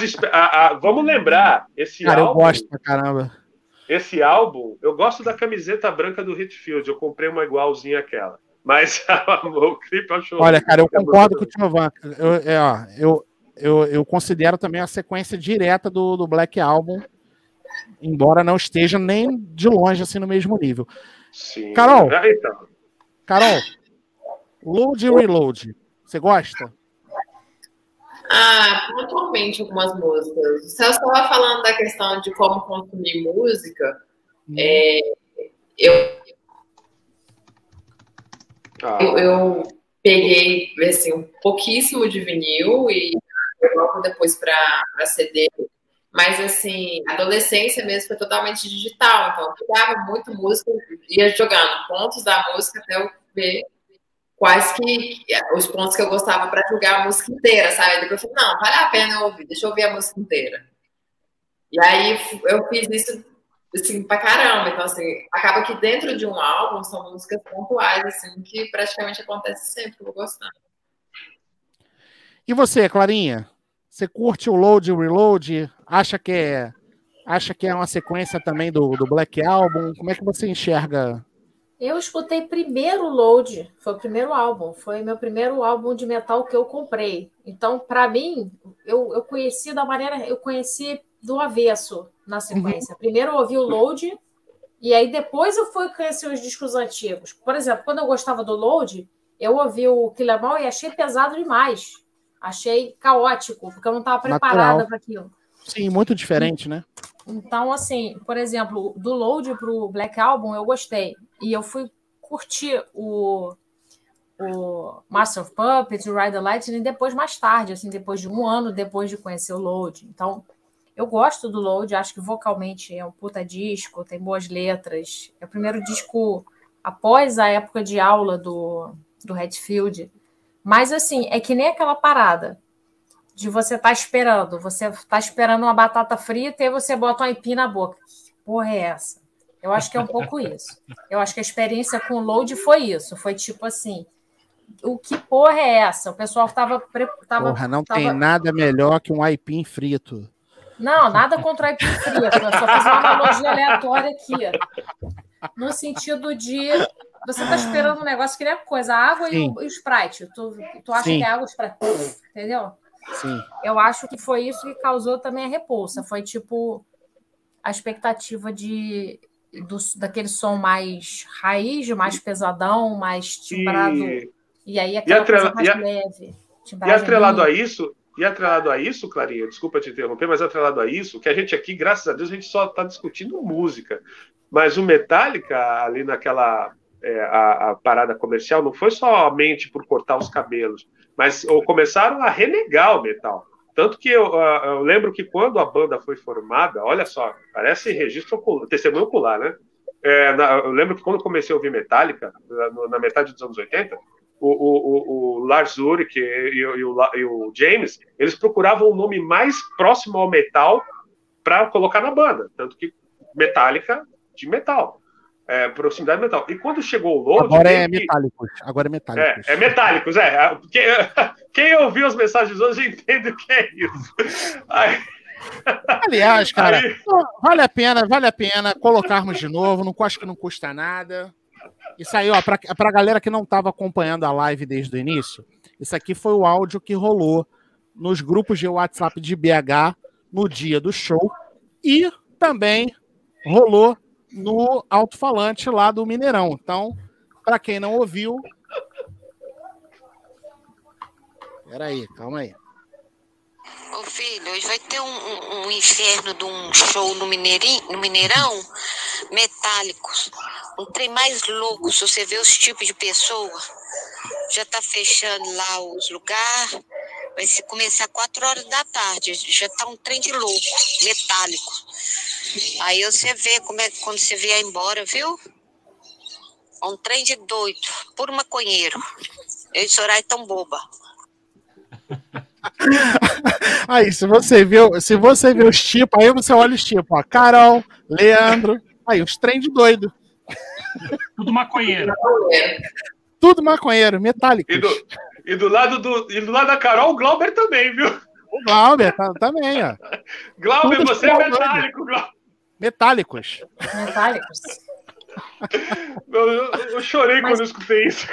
vamos lembrar esse Cara, álbum. eu gosto pra caramba. Esse álbum, eu gosto da camiseta branca do Hitfield, eu comprei uma igualzinha àquela. Mas o clipe achou. Olha, cara, eu concordo com o Tiovan. Eu, é, eu, eu, eu considero também a sequência direta do, do Black Album, embora não esteja nem de longe assim no mesmo nível. Sim. Carol, ah, então. Carol, load e reload. Você gosta? Ah, pontualmente algumas músicas. O Celso estava falando da questão de como consumir música. Hum. É, eu, ah. Eu, eu, peguei assim, um pouquíssimo de vinil e logo depois para CD. Mas, assim, a adolescência mesmo foi totalmente digital. Então, eu pegava muito música, ia jogando pontos da música até eu ver quais que os pontos que eu gostava para jogar a música inteira, sabe? Depois eu falei, não, vale a pena eu ouvir, deixa eu ouvir a música inteira. E aí eu fiz isso assim, pra caramba. Então, assim, acaba que dentro de um álbum são músicas pontuais, assim, que praticamente acontece sempre, eu vou gostando. E você, Clarinha? Você curte o load e o reload? Acha que é, acha que é uma sequência também do, do Black Album? Como é que você enxerga? Eu escutei primeiro o Load, foi o primeiro álbum, foi meu primeiro álbum de metal que eu comprei. Então, para mim, eu, eu conheci da maneira, eu conheci do avesso na uhum. sequência. Uhum. Primeiro eu ouvi o Load, e aí depois eu fui conhecer os discos antigos. Por exemplo, quando eu gostava do Load, eu ouvi o Killer Mal e achei pesado demais. Achei caótico, porque eu não estava preparada para aquilo. Sim, muito diferente, né? Então, assim, por exemplo, do Load para o Black Album eu gostei. E eu fui curtir o, o Master of Puppets, o Ride the Lightning depois, mais tarde, assim, depois de um ano depois de conhecer o Load. Então, eu gosto do Load, acho que vocalmente é um puta disco, tem boas letras. É o primeiro disco após a época de aula do, do Redfield. Mas, assim, é que nem aquela parada de você estar tá esperando. Você está esperando uma batata frita e aí você bota um aipim na boca. Que porra é essa? Eu acho que é um pouco isso. Eu acho que a experiência com o Load foi isso. Foi tipo assim: o que porra é essa? O pessoal tava. tava Porra, não tava... tem nada melhor que um aipim frito. Não, nada contra o aipim frito. Eu só fiz uma analogia aleatória aqui. No sentido de. Você tá esperando um negócio que nem coisa, a água e o, e o, Sprite. Tu, tu acha Sim. que é água e Sprite. Entendeu? Sim. Eu acho que foi isso que causou também a repulsa. Foi tipo a expectativa de do, daquele som mais raiz, mais pesadão, mais timbrado. E, e aí aquela e coisa mais e a, leve. E atrelado a isso, e atrelado a isso, Clarinha, desculpa te interromper, mas atrelado a isso, que a gente aqui, graças a Deus, a gente só está discutindo música. Mas o Metallica, ali naquela é, a, a, parada comercial, não foi somente por cortar os cabelos, mas ou começaram a renegar o metal. Tanto que eu, eu, lembro que quando a banda foi formada, olha só, parece registro ocular, testemunho ocular, né? É, na, eu lembro que quando comecei a ouvir Metallica, na, na metade dos anos 80, o, o, o, Lars Ulrich e, e, e, o, James, eles procuravam um nome mais próximo ao metal para colocar na banda. Tanto que Metallica de metal é, proximidade metal. E quando chegou o Load. Agora é metálicos. Agora é metálicos. É, é metálicos, é. Quem, quem ouviu as mensagens hoje entende o que é isso. Aí... Aliás, cara, aí... vale a pena, vale a pena colocarmos de novo. Não acho que não custa nada. Isso aí, ó, pra, pra galera que não estava acompanhando a live desde o início, isso aqui foi o áudio que rolou nos grupos de WhatsApp de BH no dia do show e também rolou no alto-falante lá do Mineirão. Então, para quem não ouviu. Peraí, calma aí. Ô filho, hoje vai ter um, um, um inferno de um show no, Mineirinho, no Mineirão, metálicos. Um trem mais louco, se você vê os tipos de pessoa. Já tá fechando lá os lugares. Vai começar quatro horas da tarde. Já tá um trem de louco, metálico. Aí você vê como é quando você vier embora, viu? Um trem de doido, puro maconheiro. Eu e Soraya tão boba. Aí, se você viu, se você viu os tipos, aí você olha os tipos, ó. Carol, Leandro, aí, os trem de doido. Tudo maconheiro. Tudo maconheiro, metálico. E do, e do, lado do, e do lado da Carol, o Glauber também, viu? O Glauber tá, também, ó. Glauber, Tudo você é metálico, Glauber. Metálicos. Metálicos. eu, eu, chorei Mas... quando eu escutei isso.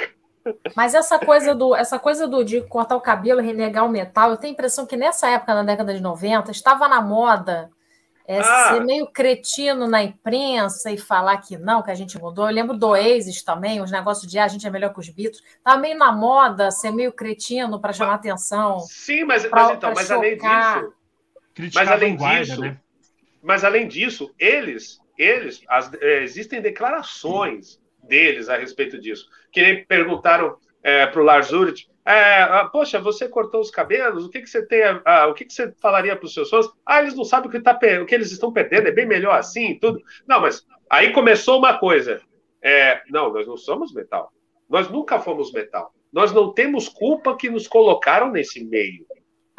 Mas essa coisa do essa coisa do de cortar o cabelo, renegar o metal, eu tenho a impressão que nessa época, na década de 90, estava na moda é, ah. ser meio cretino na imprensa e falar que não, que a gente mudou. Eu lembro do Oasis também, os negócios de ah, a gente é melhor que os Beatles. Estava meio na moda ser meio cretino para chamar atenção. Sim, mas, pra, mas então, mas além disso. Mas além disso, né? Mas, além disso, eles, eles as, é, existem declarações deles a respeito disso. Que nem perguntaram é, para o Lars Ulrich, é, ah, poxa, você cortou os cabelos, o que, que você tem, o que, que você falaria para os seus fãs? Ah, eles não sabem o que, tá, o que eles estão perdendo, é bem melhor assim, tudo. Não, mas aí começou uma coisa. É, não, nós não somos metal. Nós nunca fomos metal. Nós não temos culpa que nos colocaram nesse meio.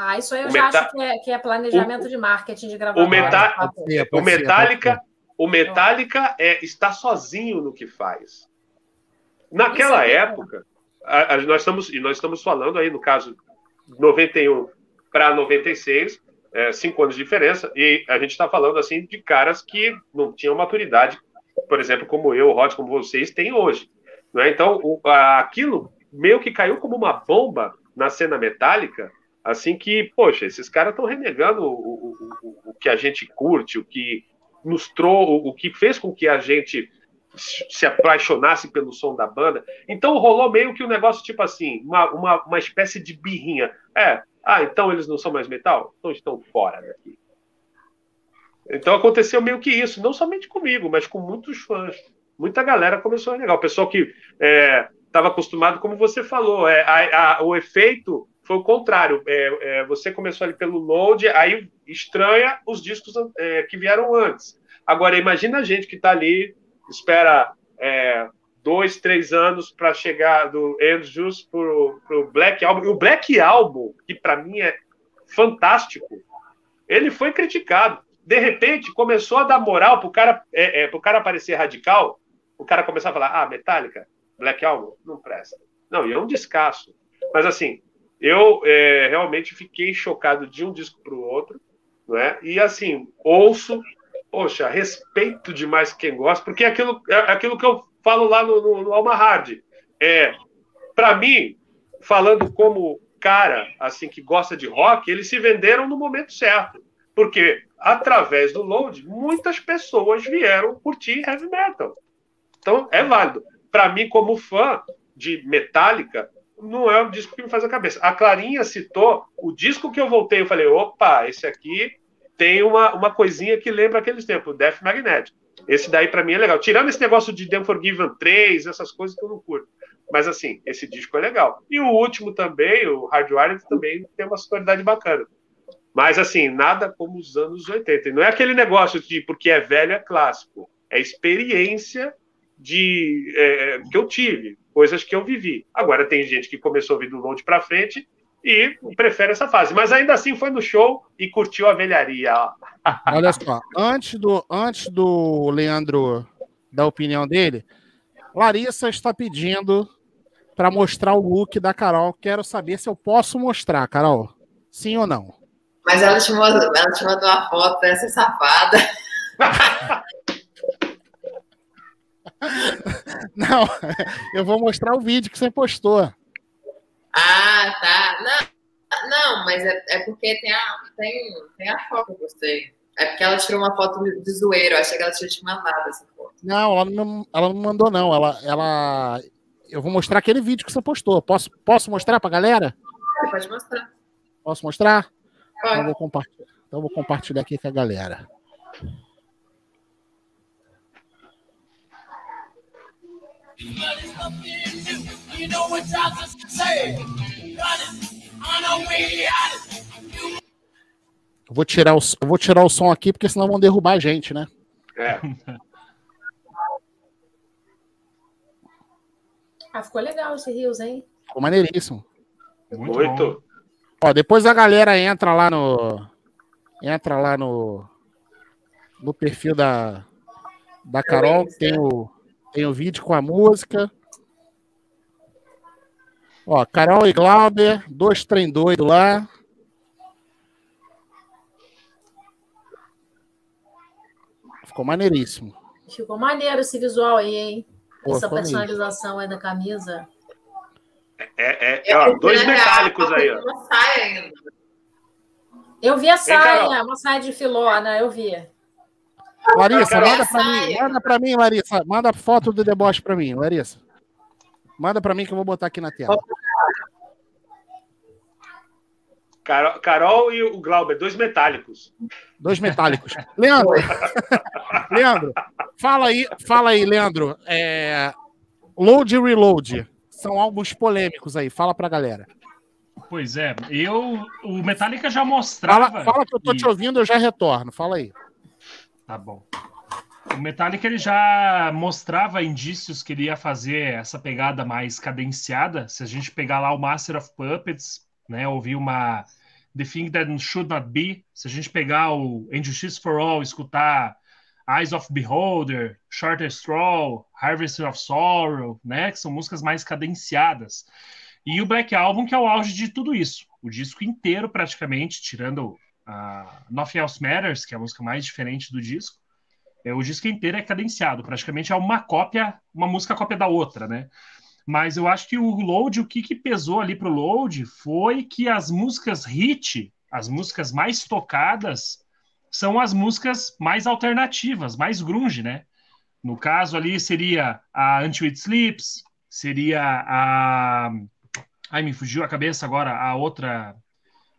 Ah, isso aí eu o já meta... acho que é, que é planejamento o, de marketing de gravação. O, meta... o Metallica, o Metallica é, está sozinho no que faz. Naquela é época, a, a, nós, estamos, e nós estamos falando aí, no caso, 91 para 96, é, cinco anos de diferença, e a gente está falando assim de caras que não tinham maturidade, por exemplo, como eu, Rod, como vocês têm hoje. Né? Então, o, a, aquilo meio que caiu como uma bomba na cena metálica, Assim que, poxa, esses caras estão renegando o, o, o, o, que a gente curte, o que nos trouxe, o que fez com que a gente se apaixonasse pelo som da banda. Então rolou meio que um negócio tipo assim, uma, uma, uma espécie de birrinha. É, ah, então eles não são mais metal? Então estão fora daqui. Então aconteceu meio que isso, não somente comigo, mas com muitos fãs. Muita galera começou a renegar. O pessoal que estava é, acostumado, como você falou, é, a, a, o efeito foi o contrário. É, é, você começou ali pelo load, aí estranha os discos é, que vieram antes. Agora, imagina a gente que está ali, espera é, dois, três anos para chegar do Andrews para o Black Album. E o Black Album, que para mim é fantástico, ele foi criticado. De repente, começou a dar moral para o cara, é, é, cara parecer radical. O cara começar a falar: ah, Metallica, Black Album, não presta. Não, e é um descasso. Mas assim, eu é, realmente fiquei chocado de um disco para o outro, não é? E assim, ouço, poxa, respeito demais quem gosta, porque é aquilo, é aquilo que eu falo lá no, no, no Alma Hard. É, para mim, falando como cara assim que gosta de rock, eles se venderam no momento certo. Porque através do load, muitas pessoas vieram curtir heavy metal. Então é válido. Para mim, como fã de Metallica, não é o disco que me faz a cabeça. A Clarinha citou o disco que eu voltei, eu falei, opa, esse aqui tem uma, uma coisinha que lembra aqueles tempos, Death Magnetic. Esse daí para mim é legal. Tirando esse negócio de The Forgiven 3, essas coisas que eu não curto. Mas assim, esse disco é legal. E o último também, o Hardwired, também tem uma sonoridade bacana. Mas assim, nada como os anos 80. E não é aquele negócio de porque é velho é clássico. É experiência de é, que eu tive, coisas que eu vivi. Agora tem gente que começou a ouvir do longe para frente e prefere essa fase. Mas ainda assim foi no show e curtiu a velharia. Olha só, antes do, antes do Leandro dar a opinião dele, Larissa está pedindo para mostrar o look da Carol. Quero saber se eu posso mostrar, Carol. Sim ou não? Mas ela te mandou, ela te mandou uma foto dessa safada. Não, eu vou mostrar o vídeo que você postou. Ah, tá. Não, não mas é, é porque tem a, tem, tem a foto que eu gostei. É porque ela tirou uma foto de zoeiro. Eu achei que ela tinha te mandado essa foto. Não, ela não, ela não mandou, não. Ela, ela. Eu vou mostrar aquele vídeo que você postou. Posso, posso mostrar pra galera? Pode mostrar. Posso mostrar? Pode. Então, eu vou compartilhar, então eu vou compartilhar aqui com a galera. Eu vou tirar o, eu vou tirar o som aqui, porque senão vão derrubar a gente, né? É. Ah, ficou legal esse Rios, hein? Ficou maneiríssimo. Muito, Muito. Ó, depois a galera entra lá no. Entra lá no. No perfil da. Da Carol, que tem o, tem o vídeo com a música. Ó, Carol e Glauber, dois trem doido lá. Ficou maneiríssimo. Ficou maneiro esse visual aí, hein? Pô, Essa mesmo. personalização aí da camisa. É, é, ó, dois metálicos aí, ó. Eu vi a saia, uma saia de filona, eu vi. Larissa, manda pra saia. mim, manda pra mim, Larissa. Manda foto do deboche pra mim, Larissa. Manda pra mim que eu vou botar aqui na tela. Carol, Carol e o Glauber, dois metálicos. Dois metálicos. Leandro, Leandro, fala aí, fala aí, Leandro. É, Load e Reload são álbuns polêmicos aí. Fala pra galera. Pois é, eu. O Metallica já mostrava. Fala, fala que eu tô te e- ouvindo, eu já retorno. Fala aí. Tá bom. O Metallica ele já mostrava indícios que ele ia fazer essa pegada mais cadenciada. Se a gente pegar lá o Master of Puppets, né, ouvir uma The Thing That Should Not Be, se a gente pegar o Injustice for All, escutar Eyes of Beholder, Shorter Straw, Harvest of Sorrow, né, que são músicas mais cadenciadas. E o Black Album, que é o auge de tudo isso. O disco inteiro, praticamente, tirando a Nothing Else Matters, que é a música mais diferente do disco, é, o disco inteiro é cadenciado, praticamente é uma cópia, uma música cópia da outra, né? Mas eu acho que o Load, o que, que pesou ali pro Load foi que as músicas hit, as músicas mais tocadas, são as músicas mais alternativas, mais grunge, né? No caso ali seria a Until It Sleeps, seria a. Ai, me fugiu a cabeça agora, a outra.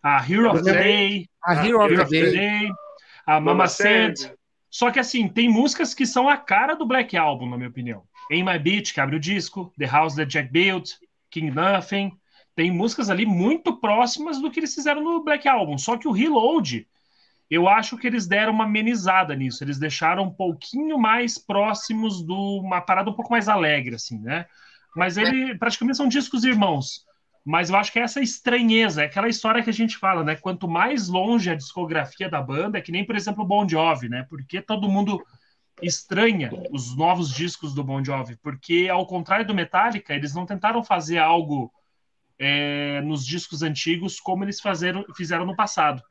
A Hero of the Day, A Hero of the Day. A Mama Said. Só que assim, tem músicas que são a cara do Black Album, na minha opinião. In My Beach, que abre o disco, The House That Jack Built, King Nothing. Tem músicas ali muito próximas do que eles fizeram no Black Album. Só que o Reload, eu acho que eles deram uma amenizada nisso. Eles deixaram um pouquinho mais próximos de uma parada um pouco mais alegre, assim, né? Mas ele praticamente são discos irmãos. Mas eu acho que essa estranheza, é aquela história que a gente fala, né? Quanto mais longe a discografia da banda, é que nem, por exemplo, o Bon Jovi, né? Porque todo mundo estranha os novos discos do Bon Jovi, porque ao contrário do Metallica, eles não tentaram fazer algo é, nos discos antigos como eles fazeram, fizeram no passado.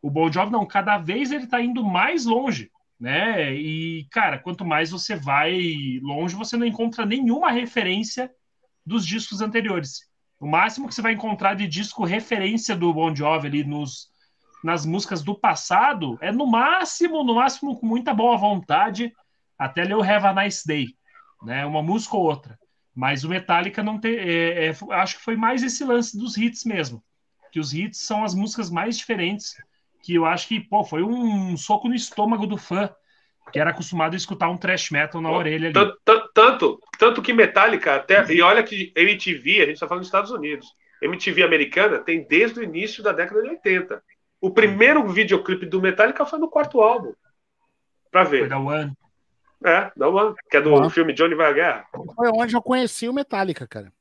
O Bon Jovi não, cada vez ele está indo mais longe, né? E cara, quanto mais você vai longe, você não encontra nenhuma referência dos discos anteriores. O máximo que você vai encontrar de disco referência do Bon Jovi ali nos nas músicas do passado é no máximo, no máximo com muita boa vontade, até ler o Have a Nice Day, né? Uma música ou outra. Mas o Metallica não tem. É, é, acho que foi mais esse lance dos hits mesmo. Que os hits são as músicas mais diferentes. Que eu acho que, pô, foi um soco no estômago do fã, que era acostumado a escutar um thrash metal na orelha ali. Tanto, tanto, que Metallica, até. E olha que MTV, a gente está falando dos Estados Unidos. MTV americana tem desde o início da década de 80. O primeiro videoclipe do Metallica foi no quarto álbum. Pra ver. Foi da One. É, da One, que é do One. filme Johnny Vai à Guerra. Foi onde eu conheci o Metallica, cara.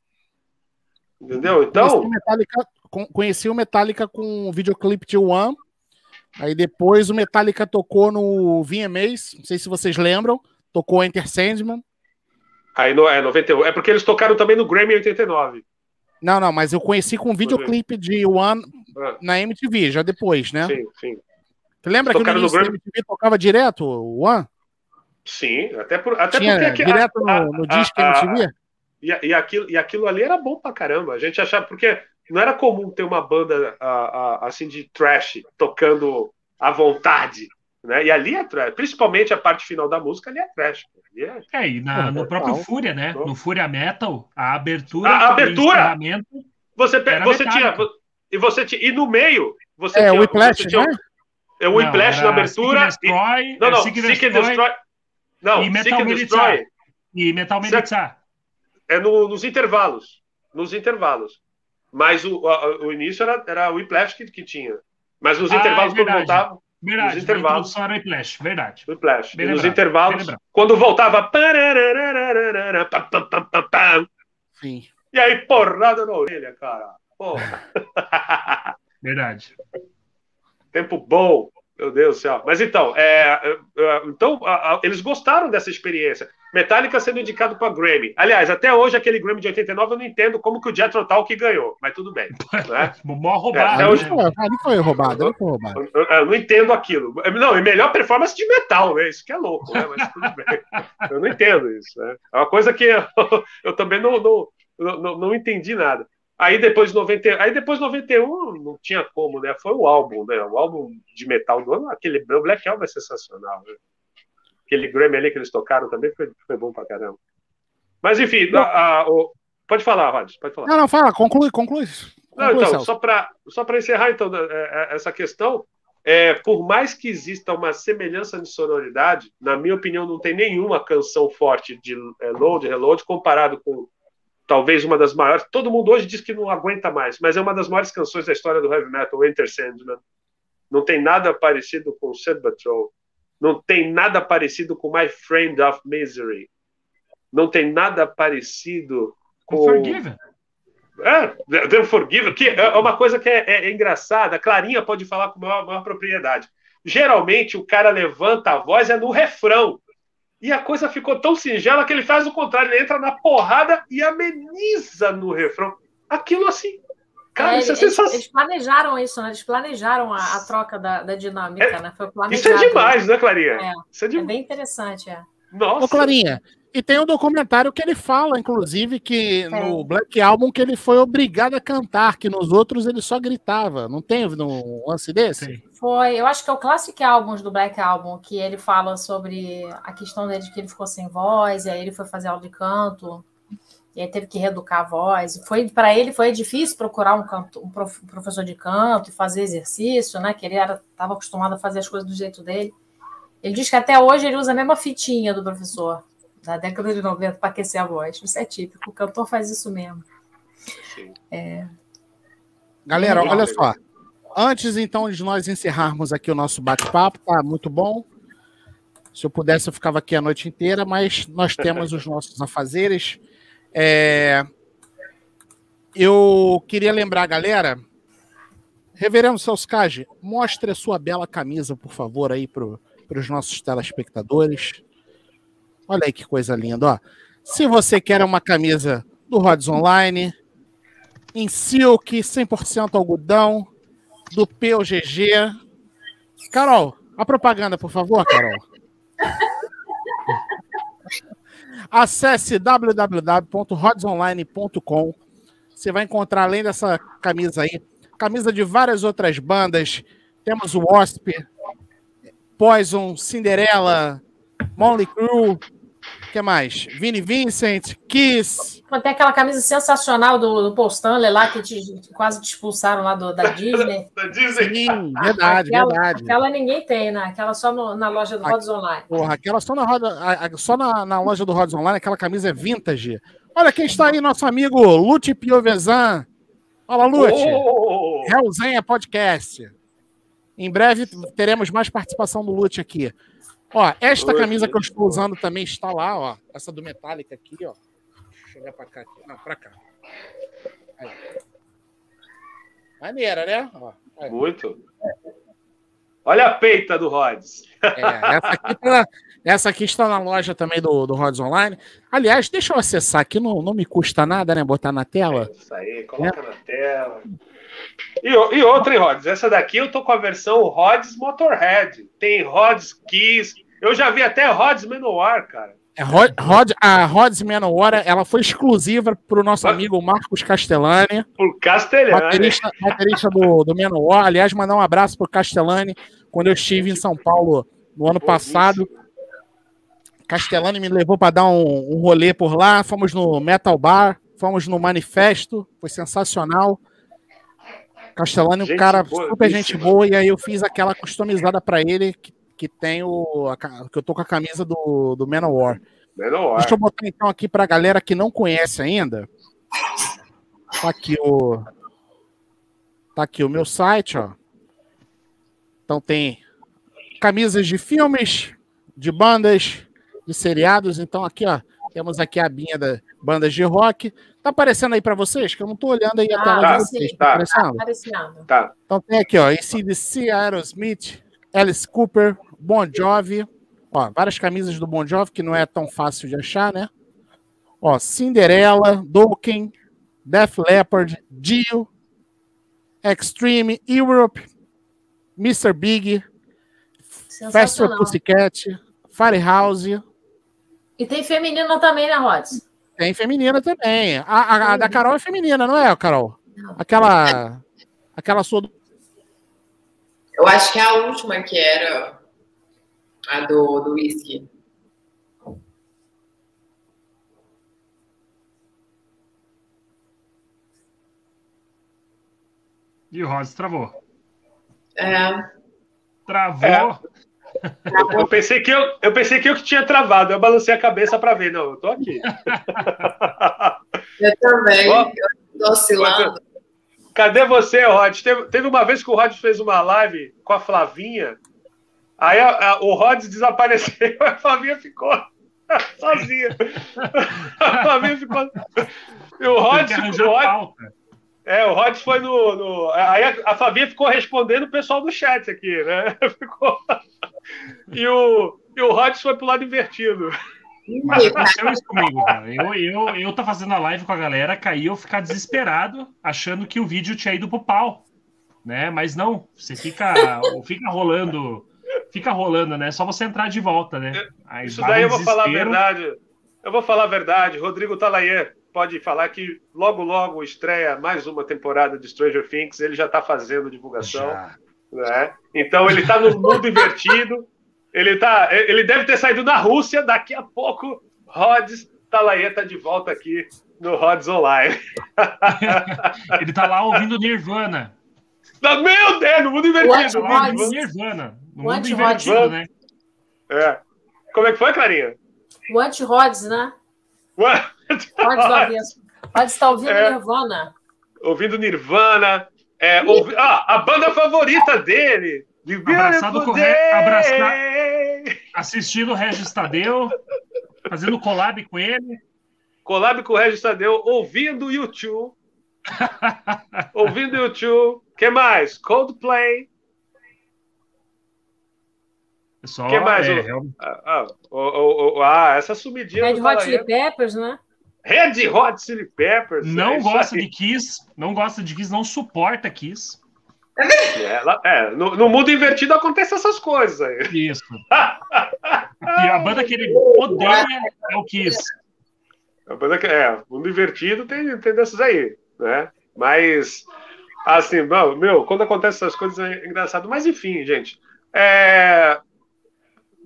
Entendeu? Conheci Então, o Metallica, com- conheci o Metallica com o videoclipe de One. Aí depois o Metallica tocou no VMAs, não sei se vocês lembram, tocou Enter Sandman. Aí no, é 91. É porque eles tocaram também no Grammy 89. Não, não, mas eu conheci com o videoclipe de One Ah, na MTV, já depois, né? Sim, sim. Você lembra que no no Grammy? MTV tocava direto o One? Sim, até, por, até Tinha porque. aqui- direto a- no, no a- disco a- MTV? E, e, aquilo, e aquilo ali era bom pra caramba. A gente achava, porque não era comum ter uma banda assim de trash tocando à vontade. Né? E ali é trash, principalmente a parte final da música, ali é trash. É- É, e na- no próprio Fúria, né? No Fúria Metal, a abertura. A e o abertura! encerramento- Você, pe- você tinha. E você tinha. E no meio, você É, tinha. o Whiplash, você tinha né? é, o Não, Whiplash na abertura. Seek and Destroy, e, não, não, Seek and Seek and Destroy Destroy. Não, e Metal. Destroy e Metal. Melitza. é no- nos intervalos. Nos intervalos. Mas o, a- o início era, era o Whiplash que, que tinha. Mas nos Ah, intervalos, é quando voltava, Verdade, Nos intervalos. o Flash, verdade. Whiplash. Bem E nos lembrado, bem intervalos, quando voltava. Sim. E aí, porrada na orelha, cara. Porra. Verdade. Tempo bom. Meu Deus do céu. Mas então, é, é, é, então a- a- eles gostaram dessa experiência. Metallica sendo indicado para Grammy. Aliás, até hoje, aquele Grammy de 89, eu não entendo como que o Jethro Tull que ganhou. Mas tudo bem. Né? Mó roubado. É, Ali hoje- né? foi, ali foi roubado, ali foi roubado. Eu, eu- eu não entendo aquilo. Não, e melhor performance de metal, né? Isso que é louco, né? Mas tudo bem. Eu não entendo isso. Né? É uma coisa que eu, eu também não, não, não, não entendi nada. Aí depois, 90, aí depois 91 não tinha como, né? Foi o álbum, né? O álbum de metal do ano, aquele Black Album é sensacional. Né? Aquele Grammy ali que eles tocaram também foi, foi bom pra caramba. Mas enfim, a- a- o- pode falar, Rod, pode falar. Não, não, fala, conclui, conclui. Não, conclui então, Celso. só para só para encerrar então é, é, essa questão, é, por mais que exista uma semelhança de sonoridade, na minha opinião, não tem nenhuma canção forte de é, load, reload comparado com talvez uma das maiores. Todo mundo hoje diz que não aguenta mais, mas é uma das maiores canções da história do heavy metal, Enter Sandman. Não tem nada parecido com Sad Patrol. Não tem nada parecido com My Friend of Misery. Não tem nada parecido com Forgiven. é, The Unforgiven, que é uma coisa que é, é- é engraçada. Clarinha pode falar com maior, maior propriedade. Geralmente o cara levanta a voz é no refrão. E a coisa ficou tão singela que ele faz o contrário, ele entra na porrada e ameniza no refrão. Aquilo assim. Cara, É, isso é eles, sensacional. eles planejaram isso, né? Eles planejaram a, a troca da, da dinâmica, né? Foi planejado. Isso é demais, né, Clarinha? É. Isso é É bem interessante, é. Nossa. Ô, Clarinha, e tem um documentário que ele fala, inclusive, que no Black Album que ele foi obrigado a cantar, que nos outros ele só gritava. Não tem no lance desse? Sim. Foi, eu acho que é o Classic Albums do Black Album, que ele fala sobre a questão dele de que ele ficou sem voz, e aí ele foi fazer aula de canto, e aí teve que reeducar a voz. Foi para ele foi difícil procurar um, canto, um prof- um professor de canto e fazer exercício, né? Que ele estava acostumado a fazer as coisas do jeito dele. Ele diz que até hoje ele usa a mesma fitinha do professor, da década de 90, para aquecer a voz. Isso é típico, o cantor faz isso mesmo. Sim. Galera, olha só. Antes, então, de nós encerrarmos aqui o nosso bate-papo, tá muito bom. Se eu pudesse, eu ficava aqui a noite inteira, mas nós temos os nossos afazeres. É, Eu queria lembrar, galera. Reverendo Celso Cage, mostre a sua bela camisa, por favor, aí para os nossos telespectadores. Olha aí que coisa linda, ó. Se você quer uma camisa do Rods Online, em silk, 100% algodão, do POGG. Carol, a propaganda, por favor, Carol. Acesse www.rodsonline.com. Você vai encontrar, além dessa camisa aí, camisa de várias outras bandas. Temos o Wasp, Poison, Cinderella, Molly Crew, que mais? Vini Vincent, Kiss. Tem aquela camisa sensacional do, do Paul Stanley lá, que te, quase te expulsaram lá do, da Disney. da Disney. Sim, verdade, aquela, verdade. Aquela ninguém tem, né? Aquela só no, na loja do Rods Online. Porra, aquela só na, roda, a- a- só na, na loja do Rods Online, aquela camisa é vintage. Olha quem está aí, nosso amigo Lute Piovesan. Olha, Lute. Oh! Realzenha Podcast. Em breve teremos mais participação do Lute aqui. Ó, esta Oi. camisa que eu estou usando também está lá, ó. Essa do Metallica aqui, ó. Deixa eu chegar pra cá. Aqui. Não, pra cá. Aí. Maneira, né? Ó, aí. Muito. Olha a peita do Rods. É, essa, aqui tá- essa aqui está na loja também do, do Rods Online. Aliás, deixa eu acessar aqui, não, não me custa nada, né? Botar na tela. Isso aí, coloca na tela. E, e outra, hein, Rods? Essa daqui eu tô com a versão Rods Motorhead. Tem Rods Kiss. Eu já vi até Rods Menor, cara. É, Rod, Rod- a Rods Manowar, ela foi exclusiva para o nosso Mas- amigo Marcos Castellani. Por Castelhano. baterista, baterista do, do Menor. Aliás, mandar um abraço pro Castellani quando eu estive em São Paulo no ano passado. Castellani me levou para dar um, um rolê por lá. Fomos no Metal Bar, fomos no Manifesto, foi sensacional. Castellani, um Gente cara boa, super gente boa, e aí eu fiz aquela customizada para ele que, que tem o. a que eu tô com a camisa do, do Manowar. Menor. Deixa eu botar então aqui pra galera que não conhece ainda. Tá aqui o. Tá aqui o meu site, ó. Então tem camisas de filmes, de bandas, de seriados. Então aqui, ó, temos aqui a abinha da bandas de rock. Tá aparecendo aí pra vocês? Que eu não tô olhando aí a Ah, tela tá, de vocês. tá. Tá aparecendo? Aparecendo. Tá. Então tem aqui, ó, ACDC, Aerosmith, Alice Cooper, Bon Jovi. Ó, várias camisas do Bon Jovi, que não é tão fácil de achar, né? Ó, Cinderella, Dokken, Def Leppard, Dio, Extreme, Europe, Mr. Big, Faster. Pussycat, Firehouse. E tem feminino também, né, Rods? Tem feminina também. A, a- a da Carol é feminina, não é, Carol? Aquela. Aquela sua do Eu acho que é a última que era a do, do whisky. E o Rods travou. É, Travou. Eu pensei, que eu, eu pensei que eu que tinha travado. Eu balancei a cabeça pra ver. Não, eu tô aqui. eu também. Ó. eu tô oscilando. Cadê você, Rod? Teve, teve uma vez que o Rod fez uma live com a Flavinha. Aí a- a- o Rod desapareceu, a Flavinha ficou sozinha. A Flavinha ficou. E o Rod, que o Rod, é, o Rod foi no. no- aí a, a Flavinha ficou respondendo o pessoal do chat aqui, né? Ficou. E o, e o Rod foi pro lado invertido. Mas aconteceu isso comigo, cara. Eu, eu, eu tô fazendo a live com a galera, caí eu ficar desesperado, achando que o vídeo tinha ido pro pau. Né? Mas não, você fica, fica rolando, fica rolando, né? Só você entrar de volta, né? Aí Isso daí eu vou falar a verdade. Eu vou falar a verdade. Rodrigo Talayer pode falar que logo, logo estreia mais uma temporada de Stranger Things. Ele já está fazendo divulgação. Já. Né? Então ele está no mundo invertido. Ele, tá, ele deve ter saído da Rússia. Daqui a pouco, Rods Talayer está de volta aqui no Rods Online. Ele tá lá ouvindo Nirvana. Meu Deus, no mundo invertido. What? Tá Rods. ouvindo Nirvana. No O mundo invertido, né? É. Como é que foi, Clarinha? O anti-Rods, né? Ué? Rods avesso. Rods está ouvindo É. Nirvana. ouvindo Nirvana, é, ouvi- ah, a banda favorita dele. The Abraçado com re- abraçar-. Assistindo o Regis Tadeu, fazendo collab com ele. Collab com o Regis Tadeu, ouvindo YouTube. ouvindo YouTube. que mais? Coldplay. Só, que mais? é, o- realmente. ah, ah, ah, essa sumidinha. Red Hot Chili. Peppers, né? Red Hot Chili Peppers. Não é gosta de Kiss, não gosta de Kiss, não suporta Kiss. Ela- é, no, no mundo invertido acontecem essas coisas aí. Isso. E a banda que ele odeia é o Kiss. A banda que- É, mundo invertido tem, tem dessas aí, né? Mas, assim, meu, quando acontecem essas coisas é engraçado. Mas, enfim, gente, é...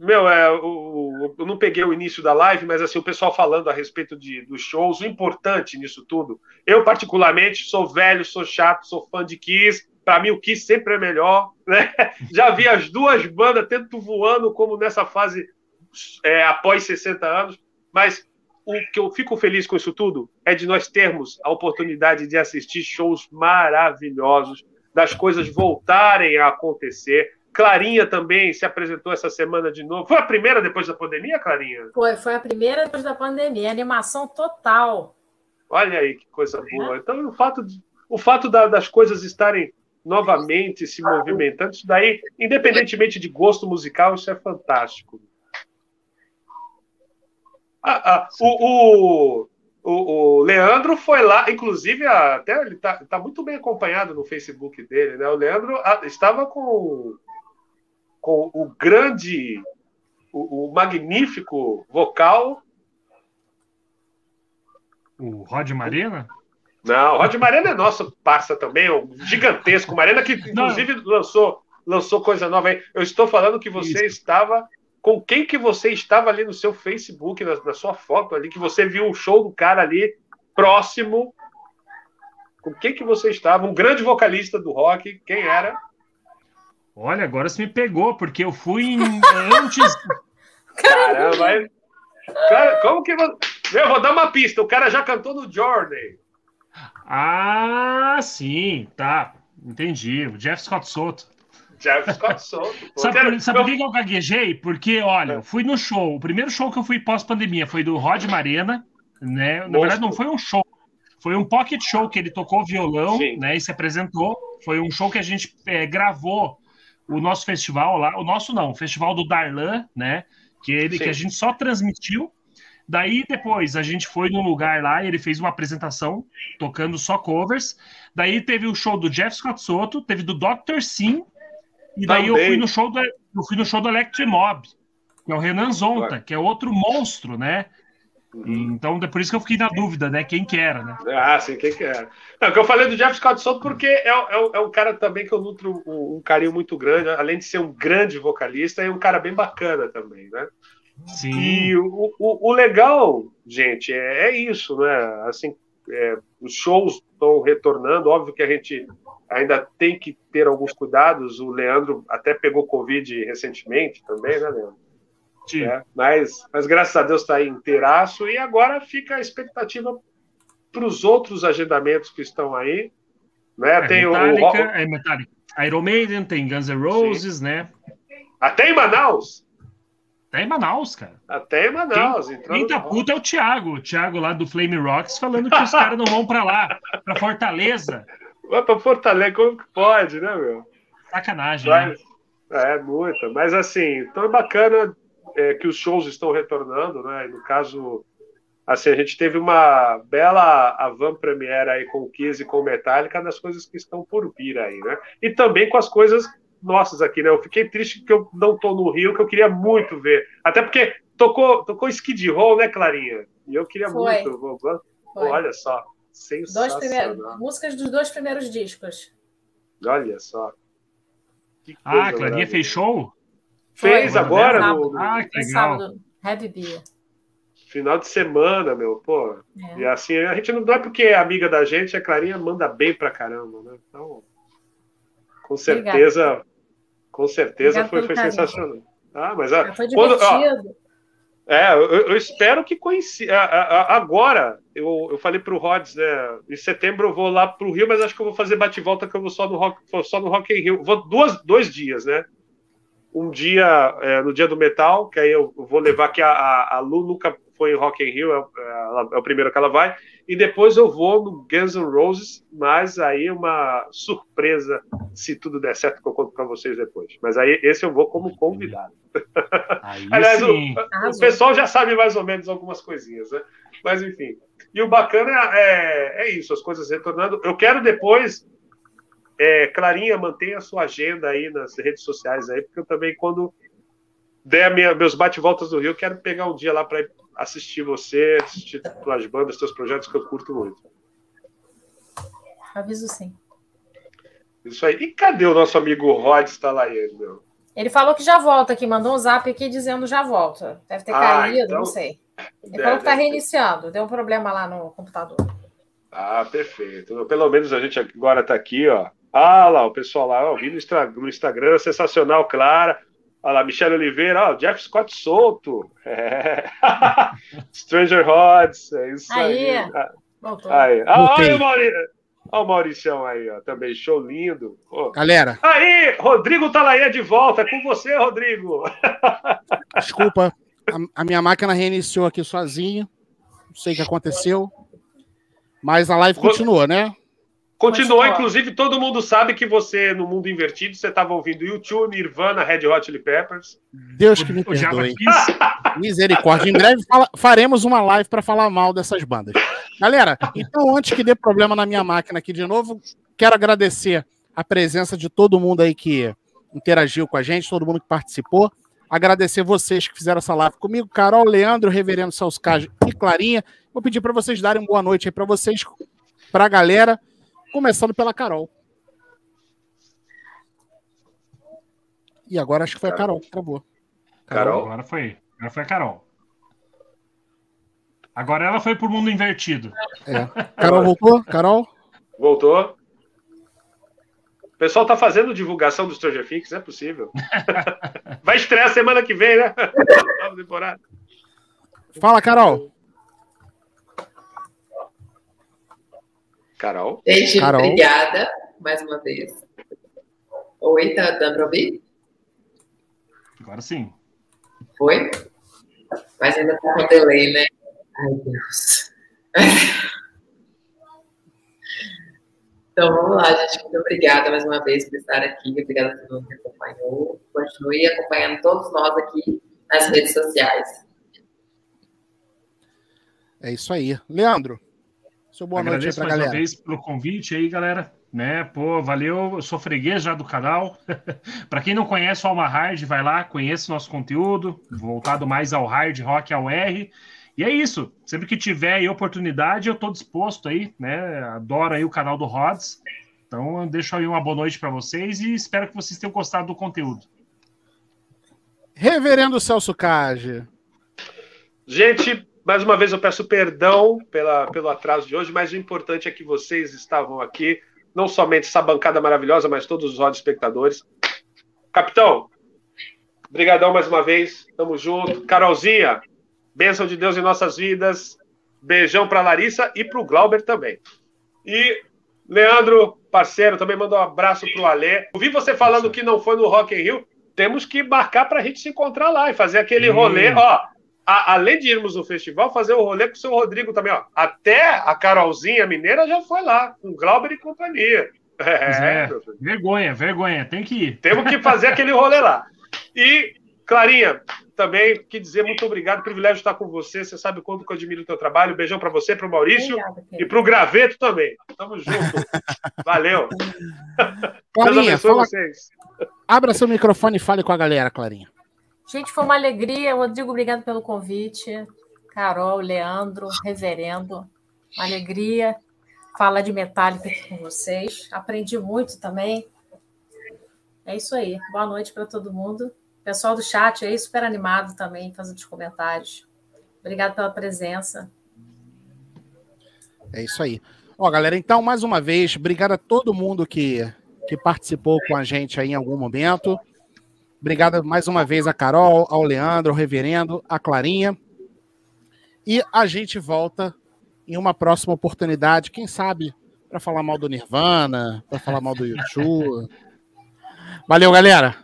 Meu, é, o- eu não peguei o início da live, mas assim, o pessoal falando a respeito de, dos shows, o importante nisso tudo. Eu, particularmente, sou velho, sou chato, sou fã de Kiss. Para mim, o Kiss sempre é melhor. Né? Já vi as duas bandas tanto voando como nessa fase é, após 60 anos. Mas o que eu fico feliz com isso tudo é de nós termos a oportunidade de assistir shows maravilhosos, das coisas voltarem a acontecer. Clarinha também se apresentou essa semana de novo. Foi a primeira depois da pandemia, Clarinha? Foi, foi a primeira depois da pandemia, animação total. Olha aí que coisa boa. Então, o fato, de- o fato da- das coisas estarem novamente se movimentando, isso daí, independentemente de gosto musical, isso é fantástico. Ah, ah, o, o, o, o Leandro foi lá, inclusive, até ele está tá muito bem acompanhado no Facebook dele, né? O Leandro ah, estava com, com o grande, o, o magnífico vocal O Rod Marina? Não, o Rod Marena é nosso parça também, um gigantesco. Marena que, inclusive, lançou, lançou coisa nova aí. Eu estou falando que você estava. Com quem que você estava ali no seu Facebook, na, na sua foto ali, que você viu o show do cara ali próximo. Com quem que você estava? Um grande vocalista do rock. Quem era? Olha, agora você me pegou, porque eu fui em- antes. Caramba, aí- cara, como que. Eu vou dar uma pista. O cara já cantou no Journey. Ah, sim, tá. Entendi. O Jeff Scott Soto. Jeff Scott Soto. Sabe, por, sabe Eu- por que eu gaguejei? Porque, olha, eu fui no show. O primeiro show que eu fui pós-pandemia foi do Rod Marena, né? Na Monstro. verdade, não foi um show. Foi um pocket show que ele tocou violão, Sim. né? E se apresentou. Foi um show que a gente é, gravou o nosso festival lá. O nosso não, o festival do Darlan, né? Que, ele, Sim. que a gente só transmitiu. Daí depois a gente foi num lugar lá e ele fez uma apresentação tocando só covers. Daí teve o show do Jeff Scott Soto, teve do Dr. Sim, e daí eu fui no show do eu fui no show do Electrimob, que é o Renan Zonta, que é outro monstro, né? E, então é por isso que eu fiquei na dúvida, né? Quem que era, né? Ah, sim, quem que era? Não, que eu falei do Jeff Scott Soto porque é, é, é um cara também que eu nutro um, um carinho muito grande, além de ser um grande vocalista, é um cara bem bacana também, né? Sim. E o, o, o legal, gente, é, é isso, né? Assim, é, os shows estão retornando, óbvio que a gente ainda tem que ter alguns cuidados. O Leandro até pegou Covid recentemente também, né, Leandro? Sim. É, mas, mas graças a Deus está inteiraço e agora fica a expectativa para os outros agendamentos que estão aí. Né? É, tem Metallica, o- é Metallica. Iron Maiden, tem Guns N' Roses, né? até em Manaus. Até em Manaus, cara. Até em Manaus. entrando Quem tá puto é o Thiago. O Thiago lá do Flame Rocks falando que os caras não vão pra lá, pra Fortaleza. Vai para Fortaleza, como que pode, né, meu? Sacanagem, né? Mas, é, muita. Mas assim, então é bacana é, que os shows estão retornando, né? E no caso, assim, a gente teve uma bela avant premiere aí com o Kiss e com o Metallica das coisas que estão por vir aí, né? E também com as coisas nossas aqui, né? Eu fiquei triste que eu não tô no Rio, que eu queria muito ver. Até porque tocou, tocou Skid Row, né, Clarinha? E eu queria Foi. muito. Vou- vou- Foi. Olha só, Dois primeiros, sensacional. músicas dos dois primeiros discos. Olha só. Que Ah, a Clarinha fez show? Fez Foi, agora no, Ah, que legal. sábado, Heavy Beer. Final de semana, meu, pô. É. E assim, a gente não, não é porque é amiga da gente, a Clarinha manda bem pra caramba, né? Então, com certeza, com certeza Obrigada foi, foi carinho. sensacional. Ah, mas ah, Foi quando, ó, divertido. é, eu, eu espero que coincida. a- a- Agora, eu, eu falei pro Rods, né? Em setembro eu vou lá pro Rio, mas acho que eu vou fazer bate-volta, que eu vou só no Rock, só no Rock in Rio. Vou duas, dois dias, né? Um dia é, no dia do metal, que aí eu vou levar que a, a, a Lu nunca foi em Rock in Rio, é, é, é, o primeiro que ela vai. E depois eu vou no Guns N' Roses, mas aí uma surpresa, se tudo der certo, que eu conto para vocês depois. Mas aí esse eu vou como convidado. Aliás, o, o, pessoal já sabe mais ou menos algumas coisinhas, né? Mas enfim. E o bacana é, é isso, as coisas retornando. Eu quero depois é, Clarinha, mantenha a sua agenda aí nas redes sociais aí, porque eu também, quando der minha, meus bate-voltas do Rio, quero pegar um dia lá para assistir você, assistir as bandas, seus projetos que eu curto muito. Aviso sim. Isso aí. E cadê o nosso amigo Rod Stalayer, meu? Ele falou que já volta aqui, mandou um zap aqui dizendo já volta. Deve ter ah, caído, então... não sei. Ele deve, falou que está reiniciando, deu um problema lá no computador. Ah, perfeito. Pelo menos a gente agora está aqui, ó. Ah lá, o pessoal lá, ó, vi no, Instagram, sensacional, Clara. Olha lá, Michelle Oliveira, ó, Jeff Scott solto. É. Stranger Rods, é isso aí. Aí, Voltou. aí. Ah, olha o Maurício. Olha o Mauricião aí, ó, também, show lindo. Oh. Galera. Aí, Rodrigo Talaia de volta, é com você, Rodrigo. Desculpa, a, a minha máquina reiniciou aqui sozinho, não sei o que aconteceu, mas a live continuou, né? Continuou, inclusive, todo mundo sabe que você, no mundo invertido, você estava ouvindo YouTube, Nirvana, Red Hot Chili Peppers. Deus que me perdoe. Misericórdia. Em breve fala, faremos uma live para falar mal dessas bandas. Galera, então antes que dê problema na minha máquina aqui de novo, quero agradecer a presença de todo mundo aí que interagiu com a gente, todo mundo que participou. Agradecer vocês que fizeram essa live comigo, Carol, Leandro, Reverendo Salscage e Clarinha. Vou pedir para vocês darem uma boa noite aí para vocês, para a galera. Começando pela Carol. E agora acho que foi a Carol que travou. Carol? Carol? Agora foi. Agora foi a Carol. Agora ela foi pro mundo invertido. É. Carol voltou? Carol? Voltou. O pessoal tá fazendo divulgação do Stranger Things, não é possível. Vai estrear semana que vem, né? Nova temporada. Fala, Carol. Carol. Gente, Carol. obrigada mais uma vez. Oi, tá dando para ouvir? Agora sim. Foi? Mas ainda tá com delay, né? Ai, Deus. Então vamos lá, gente. Muito obrigada mais uma vez por estar aqui. Obrigada a todo mundo que acompanhou. Continue acompanhando todos nós aqui nas redes sociais. É isso aí. Leandro, seu boa Agradeço noite aí pra mais galera. uma vez pelo convite aí, galera. Né, pô, valeu. Eu sou freguês já do canal. para quem não conhece o Alma Hard, vai lá, conheça o nosso conteúdo, voltado mais ao hard rock, ao R. E é isso. Sempre que tiver aí oportunidade, eu estou disposto aí, né? Adoro aí o canal do Rods. Então, eu deixo aí uma boa noite para vocês e espero que vocês tenham gostado do conteúdo. Reverendo Celso Cage. Gente, mais uma vez eu peço perdão pela, pelo atraso de hoje, mas o importante é que vocês estavam aqui, não somente essa bancada maravilhosa, mas todos os olhos espectadores. Capitão, brigadão mais uma vez, tamo junto. Carolzinha, bênção de Deus em nossas vidas. Beijão para Larissa e para o Glauber também. E Leandro, parceiro, também mandou um abraço para o Alê. Ouvi você falando que não foi no Rock in Rio. Temos que marcar para a gente se encontrar lá e fazer aquele hum. rolê. Ó, a, além de irmos no festival, fazer o rolê com o seu Rodrigo também, ó. Até a Carolzinha Mineira já foi lá, com Glauber e companhia. É, é, vergonha, vergonha, tem que ir. Temos que fazer aquele rolê lá. E, Clarinha, também que dizer muito obrigado, privilégio estar com você. Você sabe quanto que eu admiro o teu trabalho. beijão para você, para o Maurício Obrigada, e para o Graveto também. Tamo junto. Valeu. Clarinha, fala... vocês. Abra seu microfone e fale com a galera, Clarinha. Gente, foi uma alegria. Rodrigo, obrigado pelo convite. Carol, Leandro, Reverendo, uma alegria falar de Metallica aqui com vocês. Aprendi muito também. É isso aí. Boa noite para todo mundo. Pessoal do chat aí, super animado também, fazendo os comentários. Obrigado pela presença. É isso aí. Ó, galera, então, mais uma vez, obrigado a todo mundo que, que participou com a gente aí em algum momento. Obrigado mais uma vez a Carol, ao Leandro, ao Reverendo, a Clarinha. E a gente volta em uma próxima oportunidade, quem sabe, para falar mal do Nirvana, para falar mal do YouTube. Valeu, galera!